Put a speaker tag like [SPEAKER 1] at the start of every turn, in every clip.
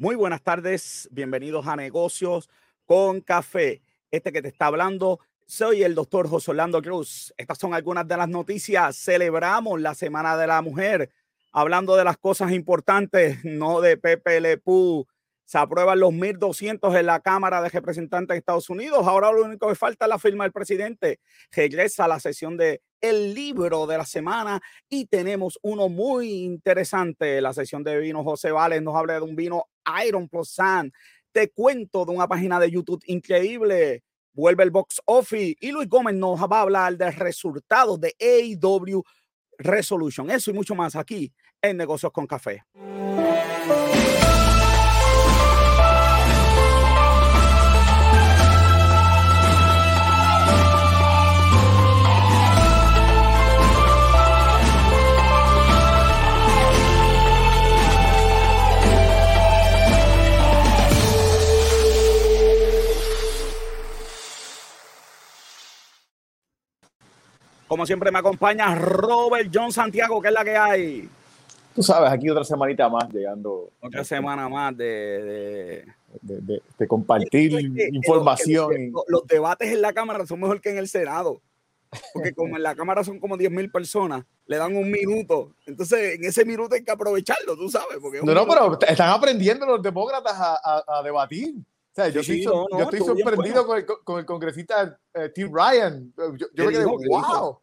[SPEAKER 1] Muy buenas tardes, bienvenidos a Negocios con Café. Este que te está hablando, soy el doctor José Orlando Cruz. Estas son algunas de las noticias. Celebramos la Semana de la Mujer, hablando de las cosas importantes, no de Pepe Lepú. Se aprueban los 1.200 en la Cámara de Representantes de Estados Unidos. Ahora lo único que falta es la firma del presidente. Regresa a la sesión de el libro de la semana y tenemos uno muy interesante. La sesión de vino José Vales nos habla de un vino Iron Plus Sun. Te cuento de una página de YouTube increíble. Vuelve el box office y Luis Gómez nos va a hablar de resultados de AEW Resolution. Eso y mucho más aquí en Negocios con Café. Como siempre me acompaña Robert John Santiago, que es la que hay.
[SPEAKER 2] Tú sabes, aquí otra semanita más llegando.
[SPEAKER 1] Otra semana más de,
[SPEAKER 2] de, de, compartir información.
[SPEAKER 1] los, debates en la Cámara son mejor que en el Senado. Porque como en la Cámara son como 10 mil personas, le dan un minuto. Entonces, en ese minuto hay que aprovecharlo, tú sabes. Porque
[SPEAKER 2] no, no, pero están aprendiendo los demócratas a, a, debatir. Sea, yo, estoy, yo estoy sorprendido con, el, con, el, congresista eh, Tim Ryan. Yo, yo me quedé, wow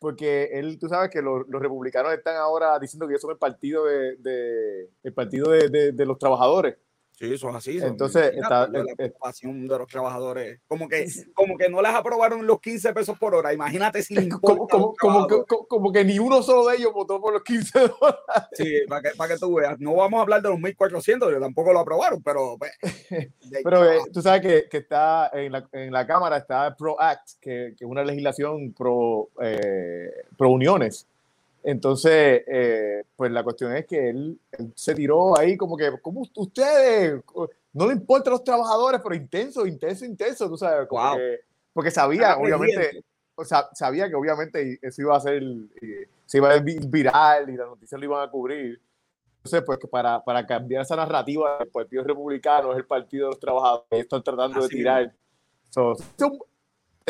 [SPEAKER 2] porque él, tú sabes que los, republicanos están ahora diciendo que ellos son el partido de, el partido de, de los trabajadores.
[SPEAKER 1] Sí, eso es así.
[SPEAKER 2] Entonces, está,
[SPEAKER 1] la preocupación de los trabajadores. Como que, como que no les aprobaron los 15 pesos por hora. Imagínate si
[SPEAKER 2] como, como, como, que, como, que, ni uno solo de ellos votó por los 15 dólares.
[SPEAKER 1] Sí, para que, para que tú veas. No vamos a hablar de los 1400, tampoco lo aprobaron, pero. Pues,
[SPEAKER 2] pero eh, tú sabes que, que, está en la, en la Cámara está Pro Act, que, que es una legislación pro, eh, pro uniones entonces, eh, pues la cuestión es que él, se tiró ahí como que, como ustedes, no le importa a los trabajadores, pero intenso, intenso, intenso, tú sabes, porque sabía, obviamente, o sea, sabía que obviamente eso iba a ser, se iba a viral y las noticias lo iban a cubrir. Entonces, pues para, para cambiar esa narrativa, el Partido Republicano es el Partido de los Trabajadores, están tratando de tirar.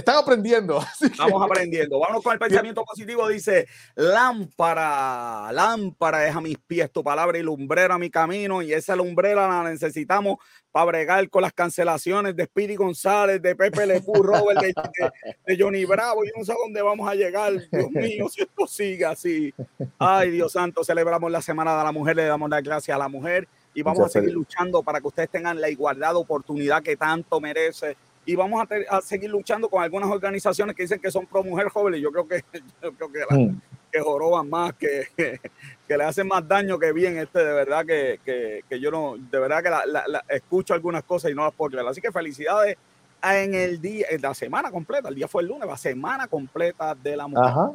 [SPEAKER 2] Están aprendiendo.
[SPEAKER 1] Estamos aprendiendo. Vamos con el pensamiento positivo. Dice, lámpara, lámpara es a mis pies tu palabra y lumbrera a mi camino. Y esa lumbrera la necesitamos para bregar con las cancelaciones de Speedy González, de Pepe Lepú, Robert, de, Johnny Bravo. Yo no sé a dónde vamos a llegar. Dios mío, si esto sigue así. Ay, Dios santo, celebramos la Semana de la Mujer, le damos las gracias a la mujer y vamos a seguir luchando para que ustedes tengan la igualdad de oportunidad que tanto merece y vamos a, seguir luchando con algunas organizaciones que dicen que son pro mujer joven. Yo creo que, yo creo que, mm. que joroban más, que, que, le hacen más daño que bien. Este, de verdad que, que yo no, de verdad que la, escucho algunas cosas y no las puedo creer. Así que felicidades en el día, en la semana completa. El día fue el lunes, la semana completa de la mujer. Ajá.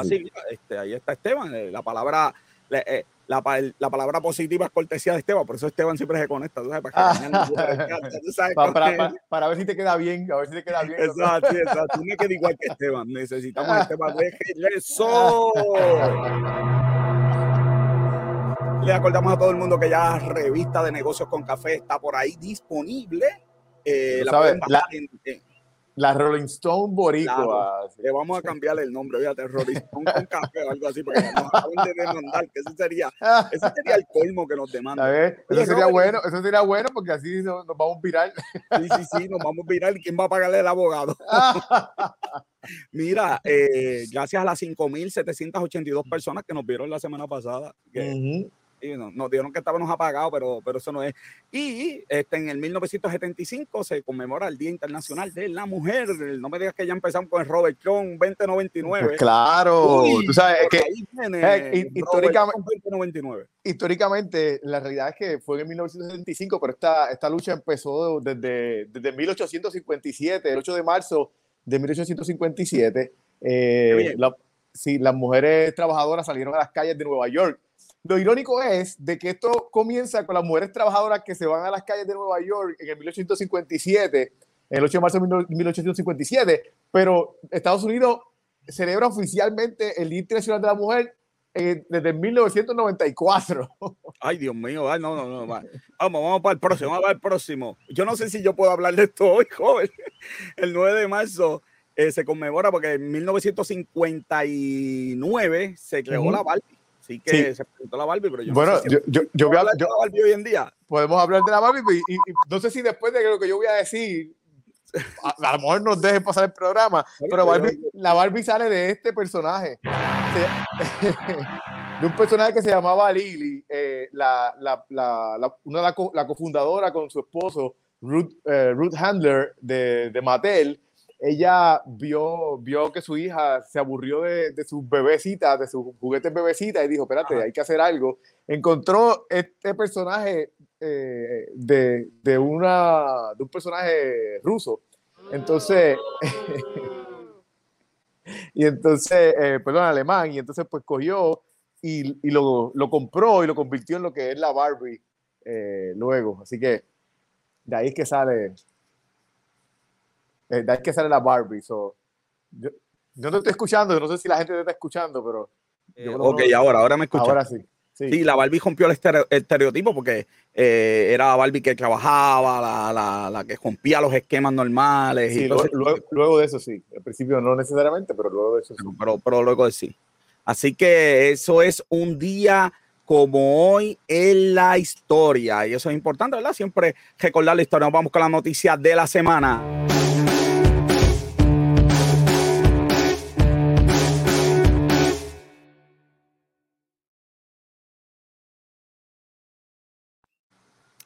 [SPEAKER 1] así, este, ahí está Esteban. Eh, la palabra, eh, la, la, palabra positiva es cortesía de Esteban, por eso Esteban siempre se conecta, ¿tú sabes?
[SPEAKER 2] Para, para, ver si te queda bien, a ver si te queda bien.
[SPEAKER 1] Exacto, exacto. Tú me quedas igual que Esteban, necesitamos a Esteban eso. Le acordamos a todo el mundo que ya revista de negocios con café está por ahí disponible. Eh, la,
[SPEAKER 2] la, la Rolling Stone Boricua.
[SPEAKER 1] Le vamos a cambiarle el nombre, fíjate, Rolling Stone con café o algo así, porque nos acaban de demandar, que ese sería, ese sería el colmo que nos demanda.
[SPEAKER 2] Eso sería bueno, eso sería bueno porque así nos, vamos a virar.
[SPEAKER 1] Sí, sí, sí, nos vamos a virar. ¿Y quién va a pagarle el abogado? Mira, eh, gracias a las 5.782 personas que nos vieron la semana pasada. Que, nos, dijeron que estábamos apagados, pero, pero eso no es. Y este, en el 1975 se conmemora el Día Internacional de la Mujer. No me digas que ya empezamos con el Robert John 2099.
[SPEAKER 2] Claro, tú sabes que eh, históricamente, históricamente, la realidad es que fue en 1975, pero esta, esta lucha empezó desde, desde 1857, el 8 de marzo de 1857. Eh, sí, las mujeres trabajadoras salieron a las calles de Nueva York lo irónico es de que esto comienza con las mujeres trabajadoras que se van a las calles de Nueva York en el 1857, el 8 de marzo de 1857, pero Estados Unidos celebra oficialmente el Día Internacional de la Mujer eh, desde 1994.
[SPEAKER 1] Ay, Dios mío, ay, no, no, no. Vamos, vamos para el próximo, vamos para el próximo. Yo no sé si yo puedo hablar de esto hoy, joven. El 9 de marzo eh, se conmemora porque en 1959 se creó la Barbie. Así que se presentó la Barbie, pero yo
[SPEAKER 2] bueno,
[SPEAKER 1] no sé
[SPEAKER 2] yo, yo, yo voy a hablar
[SPEAKER 1] de la Barbie hoy en día.
[SPEAKER 2] Podemos hablar de la Barbie y, y, no sé si después de lo que yo voy a decir, a, a lo mejor nos deje pasar el programa, pero Barbie, la Barbie sale de este personaje. de un personaje que se llamaba Lily, eh, la, la, la, una la, la, cofundadora con su esposo, Ruth, eh, Ruth Handler de, de Mattel, ella vio, vio que su hija se aburrió de, de sus bebecitas, de sus juguetes bebecitas y dijo, espérate, hay que hacer algo. Encontró este personaje eh, de, de, una, de un personaje ruso. Entonces, y entonces, eh, perdón, alemán, y entonces pues cogió y, y lo, lo, compró y lo convirtió en lo que es la Barbie eh, luego. Así que de ahí es que sale de ahí que sale la Barbie. So, yo, yo, no estoy escuchando, no sé si la gente te está escuchando, pero.
[SPEAKER 1] Eh, ok, ahora, ahora me escucha.
[SPEAKER 2] Ahora sí.
[SPEAKER 1] Sí. sí. la Barbie rompió el estereotipo porque eh, era la Barbie que trabajaba, la, la, la, que rompía los esquemas normales.
[SPEAKER 2] Sí,
[SPEAKER 1] y
[SPEAKER 2] luego, luego, luego, de eso sí. Al principio no necesariamente, pero luego de eso sí.
[SPEAKER 1] Pero, pero luego de sí. Así que eso es un día como hoy en la historia. Y eso es importante, ¿verdad? Siempre recordar la historia. Nos vamos con la noticia de la semana.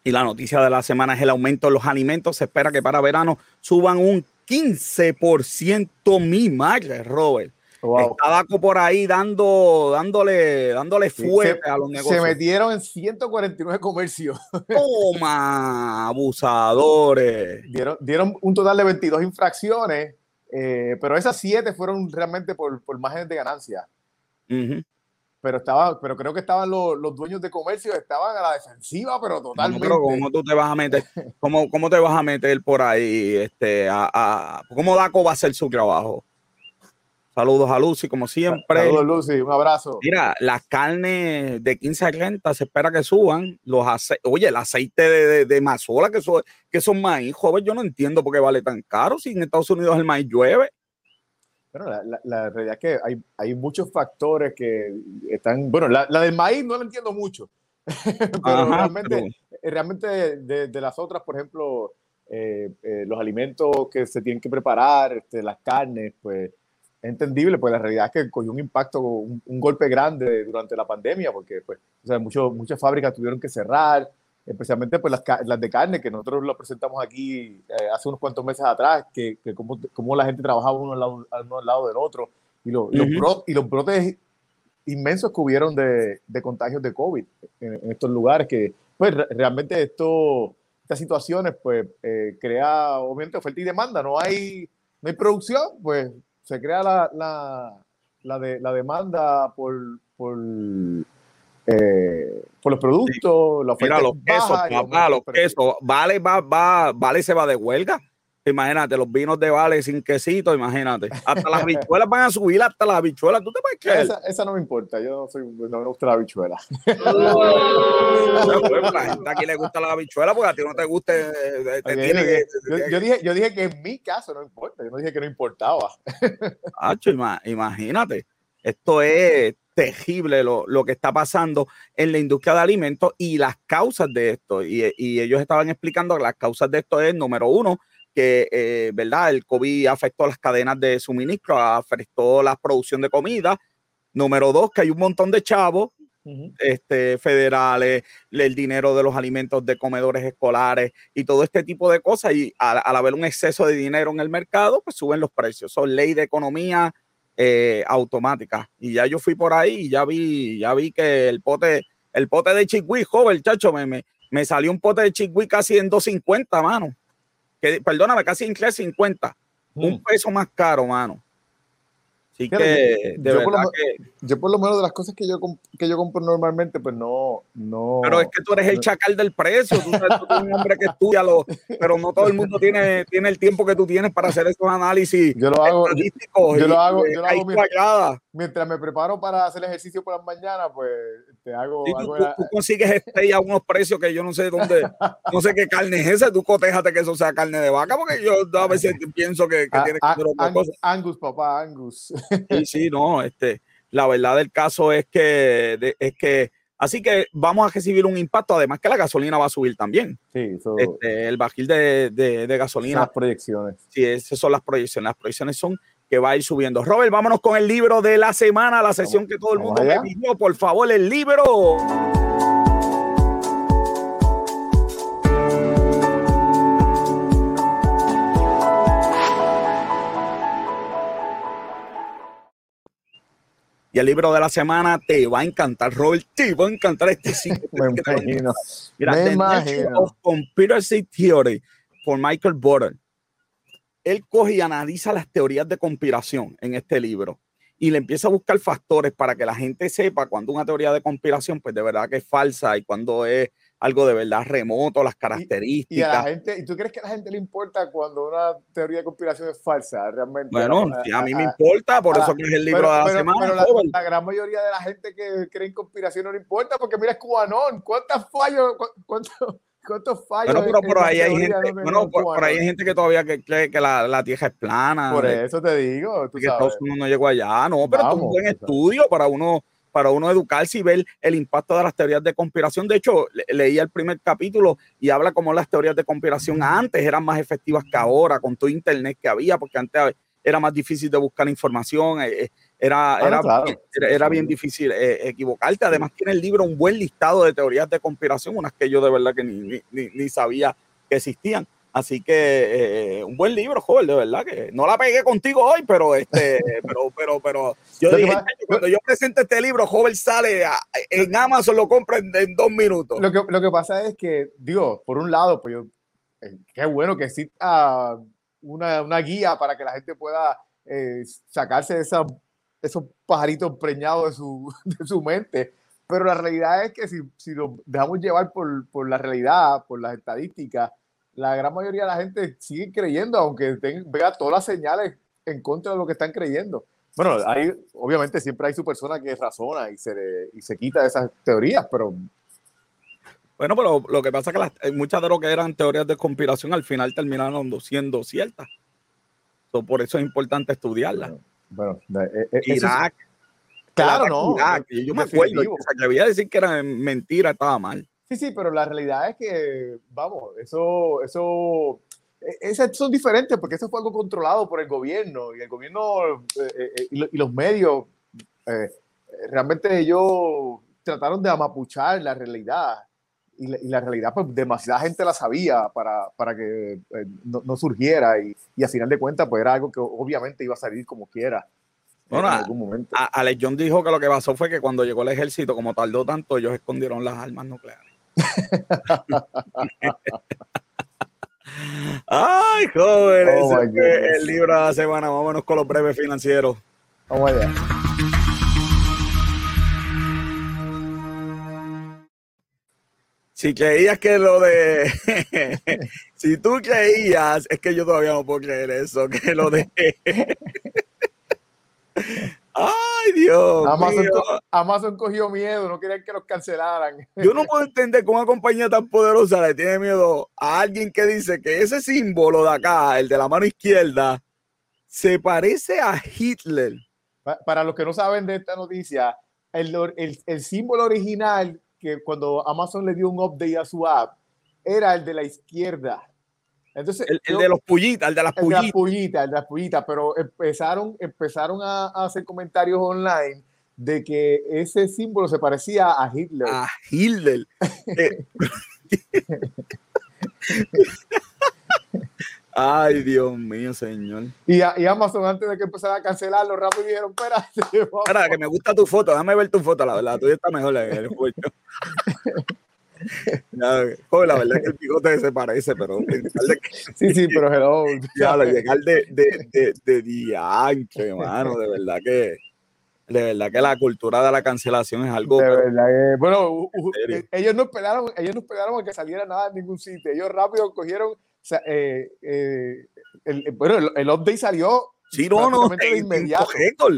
[SPEAKER 1] Y la noticia de la semana es el aumento de los alimentos. Se espera que para verano suban un 15%. Mi madre, Robert. Wow. Está Daco por ahí dando, dándole, dándole fuerte
[SPEAKER 2] se,
[SPEAKER 1] a los negocios.
[SPEAKER 2] Se metieron en 149 comercios.
[SPEAKER 1] Toma, abusadores.
[SPEAKER 2] Dieron, dieron un total de 22 infracciones, eh, pero esas 7 fueron realmente por, por márgenes de ganancia. Uh -huh pero estaba, pero creo que estaban los, los, dueños de comercio, estaban a la defensiva, pero totalmente.
[SPEAKER 1] No, pero ¿cómo tú te vas a meter? ¿Cómo, cómo te vas a meter por ahí? Este, a, a, ¿Cómo Daco va a hacer su trabajo? Saludos a Lucy, como siempre.
[SPEAKER 2] Saludos, Lucy, un abrazo.
[SPEAKER 1] Mira, las carnes de 15 a 30 se espera que suban. Los ace Oye, el aceite de, de, de mazola, que son, que son maíz, joven, yo no entiendo por qué vale tan caro si en Estados Unidos el maíz llueve.
[SPEAKER 2] Bueno, la, la, la, realidad es que hay, hay, muchos factores que están, bueno, la, la del maíz no la entiendo mucho, pero Ajá, realmente, pero... realmente de, de, las otras, por ejemplo, eh, eh, los alimentos que se tienen que preparar, este, las carnes, pues es entendible, pues la realidad es que cogió un impacto, un, un golpe grande durante la pandemia, porque pues, o sea, mucho, muchas fábricas tuvieron que cerrar, especialmente pues las, las, de carne, que nosotros lo presentamos aquí eh, hace unos cuantos meses atrás, que, que cómo, cómo, la gente trabajaba uno al lado, uno al lado del otro, y, lo, uh -huh. los, bro, y los brotes inmensos que hubieron de, de contagios de COVID en, en, estos lugares, que pues realmente esto, estas situaciones pues eh, crea obviamente oferta y demanda, no hay, no hay producción, pues se crea la, la, la, de, la demanda por, por eh, por los productos, la
[SPEAKER 1] Mira, los quesos, papá, los quesos. Vale, va, va, vale se va de huelga. Imagínate, los vinos de Vale sin quesito, imagínate. Hasta las habichuelas van a subir, hasta las habichuelas. ¿Tú te puedes creer?
[SPEAKER 2] Esa, esa no me importa, yo no, soy, no me gusta la habichuela.
[SPEAKER 1] bueno, la gente aquí le gusta la habichuela porque a ti no te gusta. Te
[SPEAKER 2] okay, que, yo, yo, dije, yo dije que en mi caso no importa, yo no dije que no importaba.
[SPEAKER 1] Hacho, imagínate. Esto es terrible lo, lo, que está pasando en la industria de alimentos y las causas de esto. Y, y ellos estaban explicando que las causas de esto es, número uno, que, eh, ¿verdad? El COVID afectó las cadenas de suministro, afectó la producción de comida. Número dos, que hay un montón de chavos uh -huh. este, federales, el dinero de los alimentos de comedores escolares y todo este tipo de cosas. Y al, al haber un exceso de dinero en el mercado, pues suben los precios. Son ley de economía eh, automática. Y ya yo fui por ahí y ya vi, ya vi que el pote, el pote de chickpea, joven, chacho, me, me, me, salió un pote de chickpea casi en 250, mano. Que, perdóname, casi en 350. Mm. Un peso más caro, mano. Así que, de
[SPEAKER 2] yo,
[SPEAKER 1] verdad que.
[SPEAKER 2] Yo por lo menos de las cosas que yo, que yo compro normalmente, pues no, no.
[SPEAKER 1] Pero es que tú eres el chacal del precio, tú, sabes, tú eres un hombre que estudia, lo, pero no todo el mundo tiene, tiene el tiempo que tú tienes para hacer esos análisis
[SPEAKER 2] yo lo hago,
[SPEAKER 1] estadísticos
[SPEAKER 2] yo
[SPEAKER 1] y,
[SPEAKER 2] lo hago, yo lo hago
[SPEAKER 1] cuadrada.
[SPEAKER 2] mientras me preparo para hacer ejercicio por las mañanas, pues te hago.
[SPEAKER 1] Sí, tú,
[SPEAKER 2] la-
[SPEAKER 1] tú consigues este a unos precios que yo no sé dónde, no sé qué carne es esa. Tú cotéjate que eso sea carne de vaca, porque yo a veces pienso que, que
[SPEAKER 2] a-
[SPEAKER 1] tiene que
[SPEAKER 2] a-
[SPEAKER 1] ser otra cosa.
[SPEAKER 2] Angus, papá, Angus.
[SPEAKER 1] Sí, sí, no, este, la verdad del caso es que, de- es que, así que vamos a recibir un impacto, además que la gasolina va a subir también.
[SPEAKER 2] Sí, eso
[SPEAKER 1] Este, el barril de, de, gasolina
[SPEAKER 2] las proyecciones.
[SPEAKER 1] Sí, esas son las proyecciones. Las proyecciones son que va a ir subiendo. Robert, vámonos con el libro de la semana, la sesión que todo el mundo me pidió. Por favor, el libro. Y el libro de la semana te va a encantar, Robert. Te va a encantar este sí.
[SPEAKER 2] Me imagino.
[SPEAKER 1] Mira,
[SPEAKER 2] Me
[SPEAKER 1] The
[SPEAKER 2] imagino.
[SPEAKER 1] of Conspiracy Theory por Michael Border. Él coge y analiza las teorías de conspiración en este libro y le empieza a buscar factores para que la gente sepa cuando una teoría de conspiración, pues de verdad que es falsa y cuando es algo de verdad remoto, las
[SPEAKER 2] Y a la
[SPEAKER 1] características.
[SPEAKER 2] gente, ¿y tú crees que a la gente le importa cuando una teoría de conspiración es falsa? Realmente.
[SPEAKER 1] Bueno,
[SPEAKER 2] A-
[SPEAKER 1] a mí me importa, por eso que es el libro
[SPEAKER 2] pero,
[SPEAKER 1] de la
[SPEAKER 2] pero-
[SPEAKER 1] semana.
[SPEAKER 2] pero la, la gran mayoría de la gente que cree en conspiración no le importa porque mira, es cubanón. ¿Cuántos fallos? cu- ¿Cuántos, cuántos fallos?
[SPEAKER 1] Bueno, pero por
[SPEAKER 2] la
[SPEAKER 1] ahí hay gente,
[SPEAKER 2] no
[SPEAKER 1] bueno, por, por ahí hay gente que todavía que cree que la, la tierra es plana.
[SPEAKER 2] Por eso te digo, tú
[SPEAKER 1] que
[SPEAKER 2] sabes.
[SPEAKER 1] Estados Unidos no llegó allá, no, pero es un buen estudio para uno, para uno educarse y ver el impacto de las teorías de conspiración. De hecho, le- leía el primer capítulo y habla como las teorías de conspiración antes eran más efectivas que ahora, con todo internet que había, porque antes era más difícil de buscar información, eh, eh, era,
[SPEAKER 2] Ah,
[SPEAKER 1] era,
[SPEAKER 2] claro.
[SPEAKER 1] era, era bien difícil eh, equivocarte. Además, tiene el libro un buen listado de teorías de conspiración, unas que yo de verdad que ni- ni sabía que existían. Así que eh, un buen libro, joven, de verdad que no la pegué contigo hoy, pero este, pero, pero, pero yo
[SPEAKER 2] Lo
[SPEAKER 1] dije,
[SPEAKER 2] pasa-
[SPEAKER 1] cuando yo presente este libro, joven sale a- en Amazon, lo compra en, en dos minutos.
[SPEAKER 2] Lo que, lo que pasa es que, digo, por un lado, pues yo, eh, qué bueno que exista una, una guía para que la gente pueda eh, sacarse de esa- esos pajaritos preñados de su, de su mente. Pero la realidad es que si, si nos dejamos llevar por, por la realidad, por las estadísticas, la gran mayoría de la gente sigue creyendo, aunque ten- vea todas las señales en contra de lo que están creyendo. Bueno, hay, obviamente siempre hay su persona que razona y se, le- y se quita de esas teorías, pero
[SPEAKER 1] Bueno, pero lo que pasa es que las- eh, muchas de lo que eran teorías de conspiración al final terminaron siendo ciertas. So, por eso es importante estudiarlas.
[SPEAKER 2] Bueno, eh, eh, es-
[SPEAKER 1] Irak,
[SPEAKER 2] claro, no.
[SPEAKER 1] Irak, yo me acuerdo,
[SPEAKER 2] definitivo.
[SPEAKER 1] o sea, que decir que era mentira, estaba mal.
[SPEAKER 2] Sí, sí, pero la realidad es que, vamos, eso, eso, e- esas son diferentes porque eso fue algo controlado por el gobierno y el gobierno eh, eh, y, lo- y los medios, eh, realmente ellos trataron de amapuchar la realidad y la, y la realidad, pues demasiada gente la sabía para, para que eh, no, no surgiera y, y a final de cuentas, pues era algo que obviamente iba a salir como quiera eh,
[SPEAKER 1] Bueno,
[SPEAKER 2] en
[SPEAKER 1] a-
[SPEAKER 2] algún momento.
[SPEAKER 1] A- Alex John dijo que lo que pasó fue que cuando llegó el ejército, como tardó tanto, ellos escondieron las armas nucleares. Ay, joven,
[SPEAKER 2] Oh,
[SPEAKER 1] ese fue el libro de la semana. Vámonos con los breves financieros.
[SPEAKER 2] Vamos allá.
[SPEAKER 1] Si creías que lo de. si tú creías, es que yo todavía no puedo creer eso, que lo de. Ay, Dios.
[SPEAKER 2] Amazon,
[SPEAKER 1] mío.
[SPEAKER 2] co- Amazon cogió miedo, no querían que los cancelaran.
[SPEAKER 1] Yo no puedo entender que una compañía tan poderosa le tiene miedo a alguien que dice que ese símbolo de acá, el de la mano izquierda, se parece a Hitler.
[SPEAKER 2] Pa- Para los que no saben de esta noticia, el, or- el- el símbolo original que cuando Amazon le dio un update a su app era el de la izquierda. Entonces,
[SPEAKER 1] El, el
[SPEAKER 2] yo-
[SPEAKER 1] de los pullitas, el de las
[SPEAKER 2] el de las
[SPEAKER 1] pullitas.
[SPEAKER 2] el de las pullitas, pero empezaron, empezaron a, a hacer comentarios online de que ese símbolo se parecía a Hitler.
[SPEAKER 1] A Hitler. Eh, Ay, Dios mío, señor.
[SPEAKER 2] Y, a- y Amazon, antes de que empezara a cancelarlo, rápido dijeron, espérate, vamos".
[SPEAKER 1] Espera, que me gusta tu foto. Déjame ver tu foto. La, la tuya está mejor. La, el juego. Ya, la verdad es que el bigote se parece, pero
[SPEAKER 2] Sí, sí, pero hello.
[SPEAKER 1] ya, lo llegar de, de, de, de diantre, mano, de verdad que de verdad que la cultura de la cancelación es algo
[SPEAKER 2] De verdad que- bueno, eh, ellos no esperaron, ellos no esperaron a que saliera nada en ningún sitio. Ellos rápido cogieron, o sea, eh, eh, el, bueno, el, el update salió
[SPEAKER 1] sí, no, no,
[SPEAKER 2] de inmediato.
[SPEAKER 1] récord.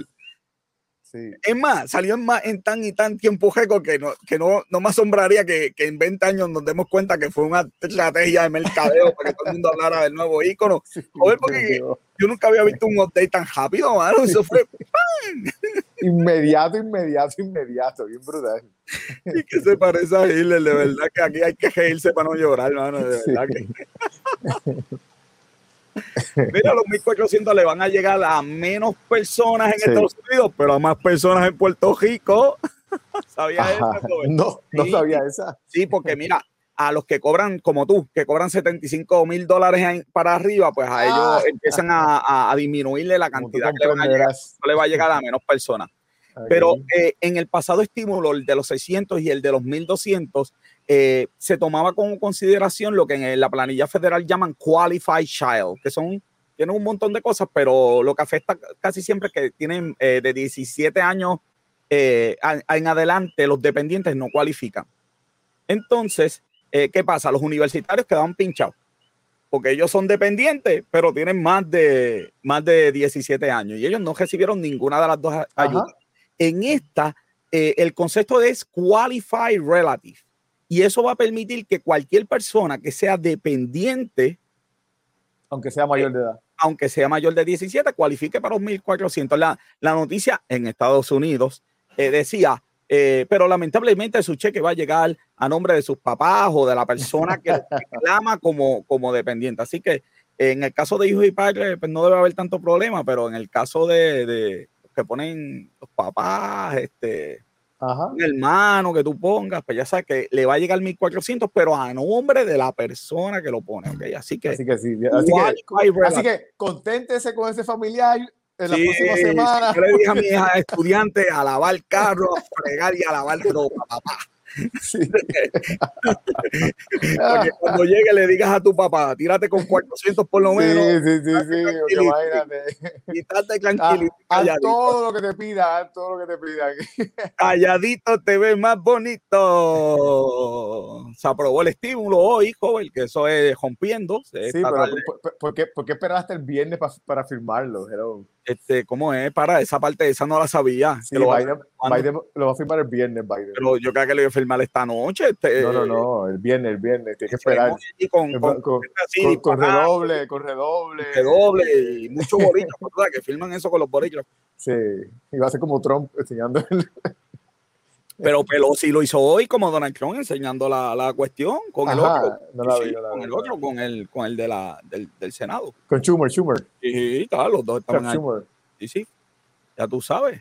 [SPEAKER 1] Es más, salió en, más, en tan y tan tiempo récord que no, que no, no me asombraría que, que, en 20 años nos demos cuenta que fue una estrategia de mercadeo para que todo el mundo hablara del nuevo icono. porque yo nunca había visto un update tan rápido, mano. Eso fue
[SPEAKER 2] inmediato, inmediato, inmediato, bien brutal.
[SPEAKER 1] Y que se parece a Hitler, de verdad que aquí hay que reírse para no llorar, mano, de verdad que. Mira, los 1400 le van a llegar a menos personas en Estados Unidos, pero a más personas en Puerto Rico. ¿Sabía eso?
[SPEAKER 2] No, no sabía esa.
[SPEAKER 1] Sí, porque mira, a los que cobran, como tú, que cobran 75 mil dólares para arriba, pues a ellos ah. empiezan a, disminuirle la cantidad que le, van a llegar, no le va a llegar a menos personas. Pero eh, en el pasado estímulo, el de los 600 y el de los 1200, eh, se tomaba como consideración lo que en la planilla federal llaman qualified child, que son, tienen un montón de cosas, pero lo que afecta casi siempre es que tienen eh, de 17 años en adelante, los dependientes no cualifican. Entonces, ¿qué pasa? Los universitarios quedaban pinchados porque ellos son dependientes, pero tienen más de, más de 17 años y ellos no recibieron ninguna de las dos ayudas. En esta, el concepto es qualified relative. Y eso va a permitir que cualquier persona que sea dependiente,
[SPEAKER 2] aunque sea mayor de edad,
[SPEAKER 1] aunque sea mayor de 17, cualifique para los 1.400. La, la noticia en Estados Unidos eh, decía, eh, pero lamentablemente su cheque va a llegar a nombre de sus papás o de la persona que reclama como, como dependiente. Así que en el caso de hijos y padres, pues no debe haber tanto problema, pero en el caso de, de que ponen los papás, este, un hermano que tú pongas, pues ya sabes que le va a llegar 1400, pero a nombre de la persona que lo pone, ¿ok? Así que,
[SPEAKER 2] así que, sí, así, que, así que conténtese con ese familiar en la próxima semana.
[SPEAKER 1] Yo le dije a mi hija estudiante a lavar carro, a fregar y a lavar ropa, papá. Porque cuando llegue le digas a tu papá, tírate con 400 por lo menos.
[SPEAKER 2] Sí, sí, sí, sí imagínate.
[SPEAKER 1] Y tranquilo.
[SPEAKER 2] A, todo lo que te pida, todo lo que te pida.
[SPEAKER 1] Calladito te ves más bonito. Se aprobó el estímulo hoy, joven, que eso es rompiendo.
[SPEAKER 2] Sí, pero ¿por, qué, ¿por, qué, esperaste el viernes para, para firmarlo?
[SPEAKER 1] Este, ¿Cómo es? Para esa parte, esa no la sabía.
[SPEAKER 2] lo, va, a firmar el viernes, Biden.
[SPEAKER 1] Pero yo creo que lo iba a firmar esta noche. Este,
[SPEAKER 2] no, no, no, el viernes, el viernes. Tienes que esperar. Con, con, con, con, redoble, con redoble.
[SPEAKER 1] Redoble y muchos boritos, que firman eso con los boritos.
[SPEAKER 2] Sí, y va a ser como Trump enseñando el...
[SPEAKER 1] Pero Pelosi lo hizo hoy como Donald Trump enseñando la, la cuestión con el otro. con el otro, con el, con el de la, del, del Senado.
[SPEAKER 2] Con Schumer, Schumer.
[SPEAKER 1] Sí, tal, los dos estaban ahí. Sí, sí. Ya tú sabes.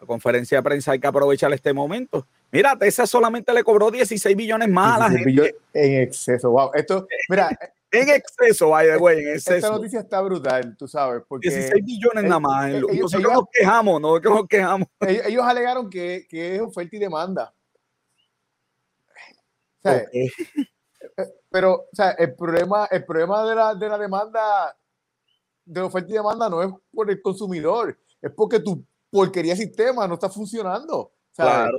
[SPEAKER 1] La conferencia de prensa hay que aprovechar este momento. Mira, Tesla solamente le cobró 16 billones más a la gente.
[SPEAKER 2] En exceso, wow. Esto, mira,
[SPEAKER 1] en exceso, by the way, en exceso.
[SPEAKER 2] Esta noticia está brutal, tú sabes. Porque
[SPEAKER 1] 16 billones nada más. nosotros nos quejamos, no nos quejamos.
[SPEAKER 2] Ellos, alegaron que, que, es oferta y demanda. Pero, o sea, el problema, el problema de, la, de la demanda, de oferta y demanda, no es por el consumidor, es porque tu porquería sistema no está funcionando. Claro.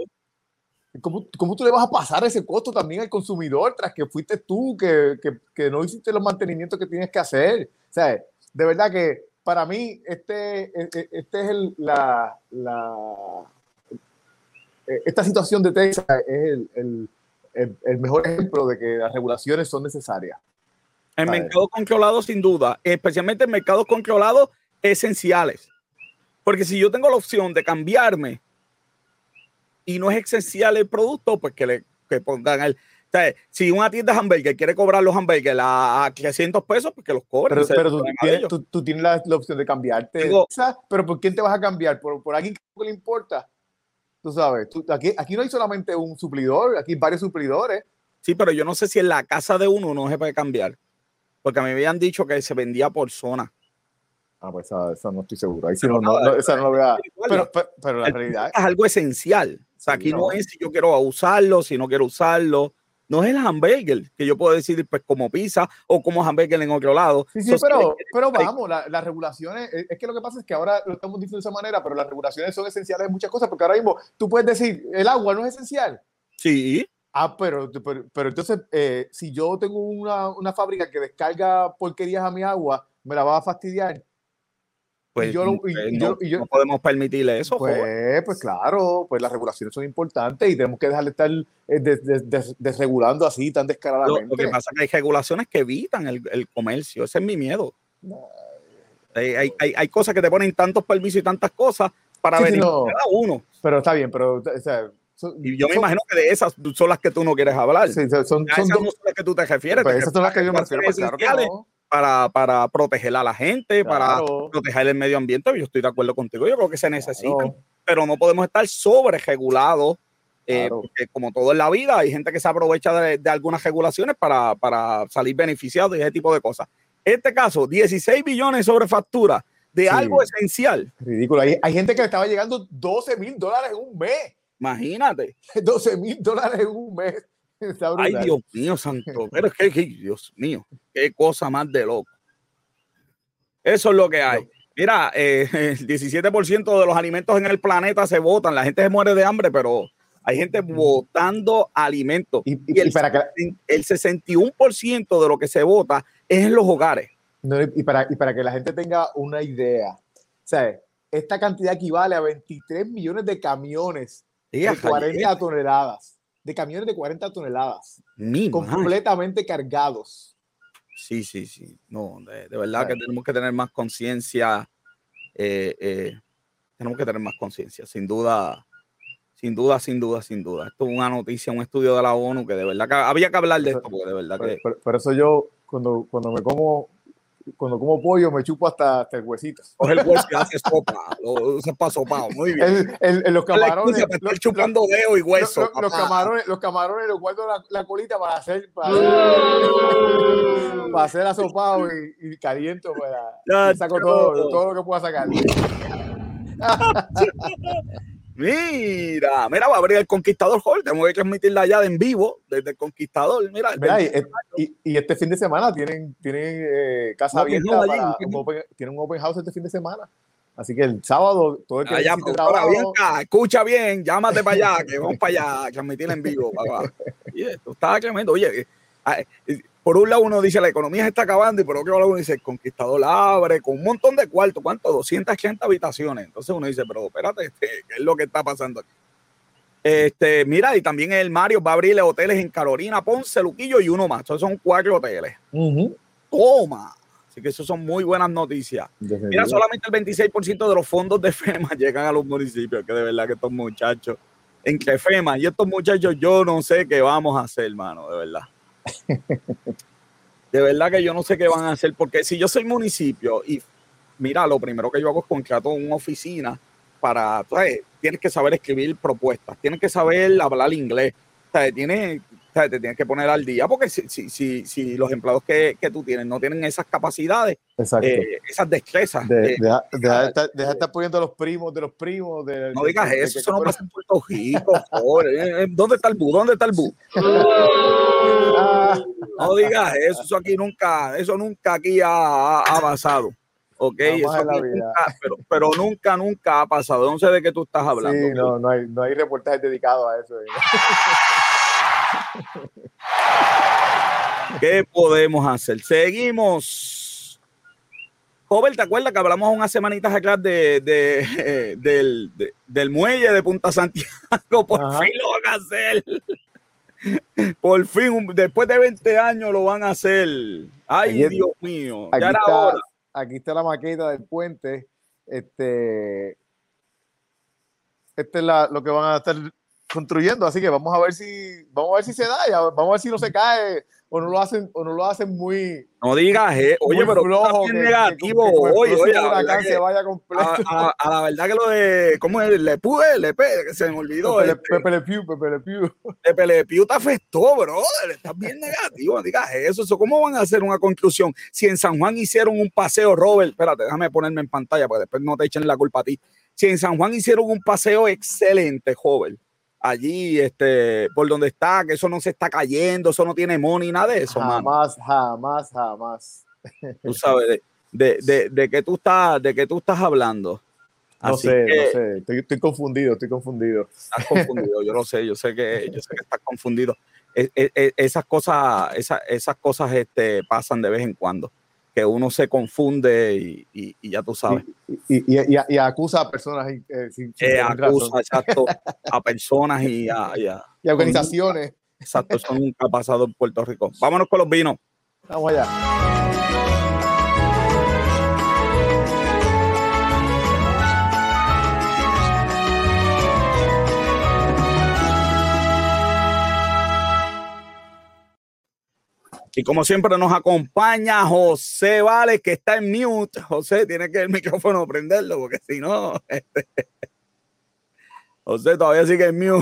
[SPEAKER 2] ¿Cómo, ¿Cómo, tú le vas a pasar ese costo también al consumidor tras que fuiste tú, que, que, que no hiciste los mantenimientos que tienes que hacer? O sea, de verdad que para mí este, e, e, este es el, la, la, e, esta situación de Texas es el, el, el, mejor ejemplo de que las regulaciones son necesarias.
[SPEAKER 1] El mercado controlado, sin duda, especialmente en mercados controlados esenciales. Porque si yo tengo la opción de cambiarme y no es esencial el producto, pues que le que pongan el. O sea, si una tienda de hamburgues quiere cobrar los hamburgues a, 300 pesos, pues que los cobre.
[SPEAKER 2] Pero, tú, tienes, tú, tienes, la, opción de cambiarte. pero ¿por quién te vas a cambiar? ¿Por, por alguien que le importa? Tú sabes, aquí, aquí no hay solamente un suplidor, aquí hay varios suplidores.
[SPEAKER 1] Sí, pero yo no sé si en la casa de uno no se puede cambiar. Porque me habían dicho que se vendía por zona.
[SPEAKER 2] Ah, pues esa, no estoy seguro. Ahí sí no, no, esa no lo voy a... Pero, pero, la realidad
[SPEAKER 1] es algo esencial aquí no. es si yo quiero usarlo, si no quiero usarlo. No es el hamburger, que yo puedo decir pues como pizza o como hamburger en otro lado.
[SPEAKER 2] Sí, sí, pero, pero vamos, las regulaciones, es que lo que pasa es que ahora lo estamos diciendo de esa manera, pero las regulaciones son esenciales en muchas cosas, porque ahora mismo tú puedes decir, el agua no es esencial.
[SPEAKER 1] Sí.
[SPEAKER 2] Ah, pero, pero, entonces, eh, si yo tengo una, una, fábrica que descarga porquerías a mi agua, me la va a fastidiar.
[SPEAKER 1] Pues, yo, no, podemos permitirle eso.
[SPEAKER 2] Pues, pues claro, pues las regulaciones son importantes y tenemos que dejar de estar eh, desregulando así tan descaradamente.
[SPEAKER 1] Lo, que pasa es que hay regulaciones que evitan el, el comercio, ese es mi miedo. Hay, hay, hay, cosas que te ponen tantos permisos y tantas cosas para ver cada uno.
[SPEAKER 2] Pero está bien, pero
[SPEAKER 1] y yo me imagino que de esas son las que tú no quieres hablar.
[SPEAKER 2] Sí, son, son,
[SPEAKER 1] esas son las que tú te refieres.
[SPEAKER 2] Pues esas son las que yo me refiero. Pues claro
[SPEAKER 1] para, para proteger a la gente, para proteger el medio ambiente. Yo estoy de acuerdo contigo, yo creo que se necesita, pero no podemos estar sobre regulados. Eh, porque como todo en la vida, hay gente que se aprovecha de, de algunas regulaciones para, para, salir beneficiado y ese tipo de cosas. Este caso, 16 billones sobre factura de algo esencial.
[SPEAKER 2] Ridículo. Hay, hay, gente que le estaba llegando 12 mil dólares en un mes.
[SPEAKER 1] Imagínate.
[SPEAKER 2] 12 mil dólares en un mes.
[SPEAKER 1] Ay, Dios mío, santo. Pero es que, Dios mío, qué cosa más de loco. Eso es lo que hay. Mira, eh, el 17% de los alimentos en el planeta se botan. La gente se muere de hambre, pero hay gente botando alimentos. Y, el, para que, el 61% de lo que se vota es en los hogares.
[SPEAKER 2] y, para, y para que la gente tenga una idea, ¿sabes? Esta cantidad equivale a 23 millones de camiones de 40 toneladas de camiones de 40 toneladas, completamente cargados.
[SPEAKER 1] Sí, sí, sí. No, de, verdad que tenemos que tener más conciencia. Eh, eh, tenemos que tener más conciencia, sin duda, sin duda, sin duda, sin duda. Esto es una noticia, un estudio de la ONU que de verdad que había que hablar de esto, porque de verdad que.
[SPEAKER 2] por eso yo, cuando, cuando me como cuando como pollo me chupo hasta, el huesito.
[SPEAKER 1] Coge el hueso y hace sopa, lo usas para sopado, muy bien.
[SPEAKER 2] El, los camarones.
[SPEAKER 1] Los, chupando dedo y hueso.
[SPEAKER 2] los, camarones, los camarones los guardo la, la colita para hacer, para, para hacer asopado y, y caliento para saco todo, todo lo que pueda sacar.
[SPEAKER 1] Mira, mira, va a abrir el Conquistador Hall. Tenemos que transmitirla allá en vivo desde el Conquistador. Mira,
[SPEAKER 2] y, este fin de semana tienen, tienen eh, casa abierta. tienen un open house este fin de semana. Así que el sábado, todo el que
[SPEAKER 1] allá, trabajo, escucha bien, llámate para allá, que vamos para allá, transmitir en vivo. Papá. Y esto está tremendo. Oye, eh, por un lado uno dice la economía se está acabando y por otro lado uno dice el conquistador abre con un montón de cuartos, ¿cuánto? 280 habitaciones. Entonces uno dice, pero espérate, este, ¿qué es lo que está pasando aquí? Este, mira, y también el Mario va a abrirle hoteles en Carolina, Ponce, Luquillo y uno más. Entonces son cuatro hoteles. Toma. Así que eso son muy buenas noticias. Mira, solamente el 26% de los fondos de FEMA llegan a los municipios, que de verdad que estos muchachos, entre FEMA y estos muchachos, yo no sé qué vamos a hacer, hermano, de verdad. De verdad que yo no sé qué van a hacer, porque si yo soy municipio y mira, lo primero que yo hago es contrato una oficina para, tienes que saber escribir propuestas, tienes que saber hablar inglés, tienes, te tienes que poner al día, porque si, si, si, si los empleados que, que, tú tienes no tienen esas capacidades, eh, esas destrezas.
[SPEAKER 2] De, deja, de estar, poniendo los primos de los primos. De,
[SPEAKER 1] no digas eso, eso no pasa en Puerto Rico. Eh, eh, ¿Dónde está el bu? ¿Dónde está el bu? no digas eso, eso aquí nunca, eso nunca aquí ha, ha pasado. Ok, eso nunca, pero, pero, nunca, nunca ha pasado. No sé de qué tú estás hablando.
[SPEAKER 2] Sí, no, no hay, no hay reportajes dedicados a eso.
[SPEAKER 1] ¿Qué podemos hacer? Seguimos. Joven, ¿te acuerdas que hablamos unas semanitas atrás de, de, del, del, muelle de Punta Santiago? Por fin lo van a hacer. Por fin, después de 20 años lo van a hacer. Ay, Dios mío.
[SPEAKER 2] Aquí, está, aquí está la maqueta del puente. Este, este es la, lo que van a estar construyendo, así que vamos a ver si vamos a ver si se da, vamos a ver si no se cae o no lo hacen o no lo hacen muy
[SPEAKER 1] no digas eh, oye pero flojo, bien negativo. oye, oye la
[SPEAKER 2] se vaya completo.
[SPEAKER 1] A, a, la verdad que lo de cómo es le pude le pe, que se me olvidó
[SPEAKER 2] Pepe, este, Le Pew Pepe Le Pew.
[SPEAKER 1] Pepe Le Pew te afectó brother estás bien negativo no digas eso, eso cómo van a hacer una conclusión si en San Juan hicieron un paseo Robert espérate déjame ponerme en pantalla para después no te echen la culpa a ti. Si en San Juan hicieron un paseo excelente joven allí, este, por donde está, que eso no se está cayendo, eso no tiene money, nada de eso.
[SPEAKER 2] Jamás, jamás, jamás.
[SPEAKER 1] Tú sabes, de, de, de, que tú estás, de que tú estás hablando.
[SPEAKER 2] No sé, no sé, estoy, estoy, confundido, estoy confundido.
[SPEAKER 1] Estás confundido, yo lo sé, yo sé que, yo sé que estás confundido. esas cosas, esas, esas cosas este, pasan de vez en cuando. Que uno se confunde y, ya tú sabes.
[SPEAKER 2] Y, acusa a personas.
[SPEAKER 1] Eh, sin, eh, acusa, exacto, a personas y a,
[SPEAKER 2] y organizaciones.
[SPEAKER 1] Exacto, eso nunca ha pasado en Puerto Rico. Vámonos con los vinos.
[SPEAKER 2] Vamos allá.
[SPEAKER 1] Y como siempre nos acompaña José Vale, que está en mute. José, tiene que el micrófono prenderlo, porque si no, este, José todavía sigue en mío.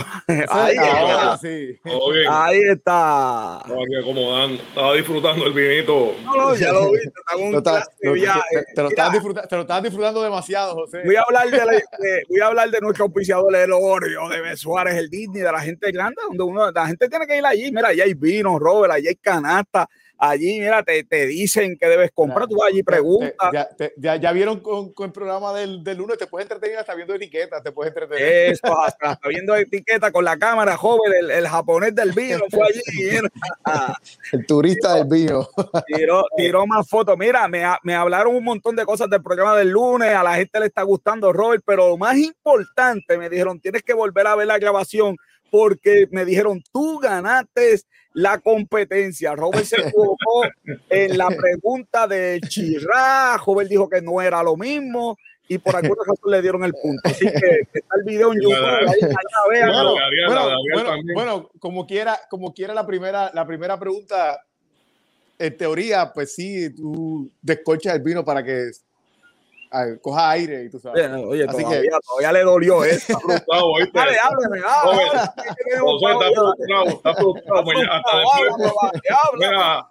[SPEAKER 1] Ahí, está. Sí. Ahí está.
[SPEAKER 3] Estaba estaba disfrutando el vinito.
[SPEAKER 1] No, no, ya lo viste.
[SPEAKER 2] te, lo estabas disfrutando, demasiado, José.
[SPEAKER 1] Voy a hablar de, voy a hablar de nuestro auspiciador, el Oreo, de Suárez, el Disney, de la gente grande, donde uno, la gente tiene que ir allí. Mira, allá hay vino, Robert, allá hay canasta allí, mira, te, te dicen que debes comprar, tú allí preguntas.
[SPEAKER 2] Ya, ya, vieron con, con, el programa del, del, lunes, te puedes entretener hasta viendo etiquetas, te puedes entretener.
[SPEAKER 1] Eso, hasta, viendo etiquetas con la cámara, joven, el, el japonés del vino fue allí.
[SPEAKER 2] el turista del vino.
[SPEAKER 1] Tiró, tiró más fotos. Mira, me, me hablaron un montón de cosas del programa del lunes, a la gente le está gustando Robert, pero lo más importante, me dijeron, tienes que volver a ver la grabación porque me dijeron, tú ganaste la competencia. Robert se equivocó en la pregunta de Chirra. Robert dijo que no era lo mismo y por alguna razón le dieron el punto. Así que está el video en YouTube.
[SPEAKER 2] bueno, como quiera, como quiera la primera, la primera pregunta, en teoría, pues sí, tú descorchas el vino para que coja aire y tú sabes.
[SPEAKER 1] Oye, Así todavía, que, todavía le dolió eso. Dale, háblame,
[SPEAKER 3] José, está frustrado, está frustrado. Mira,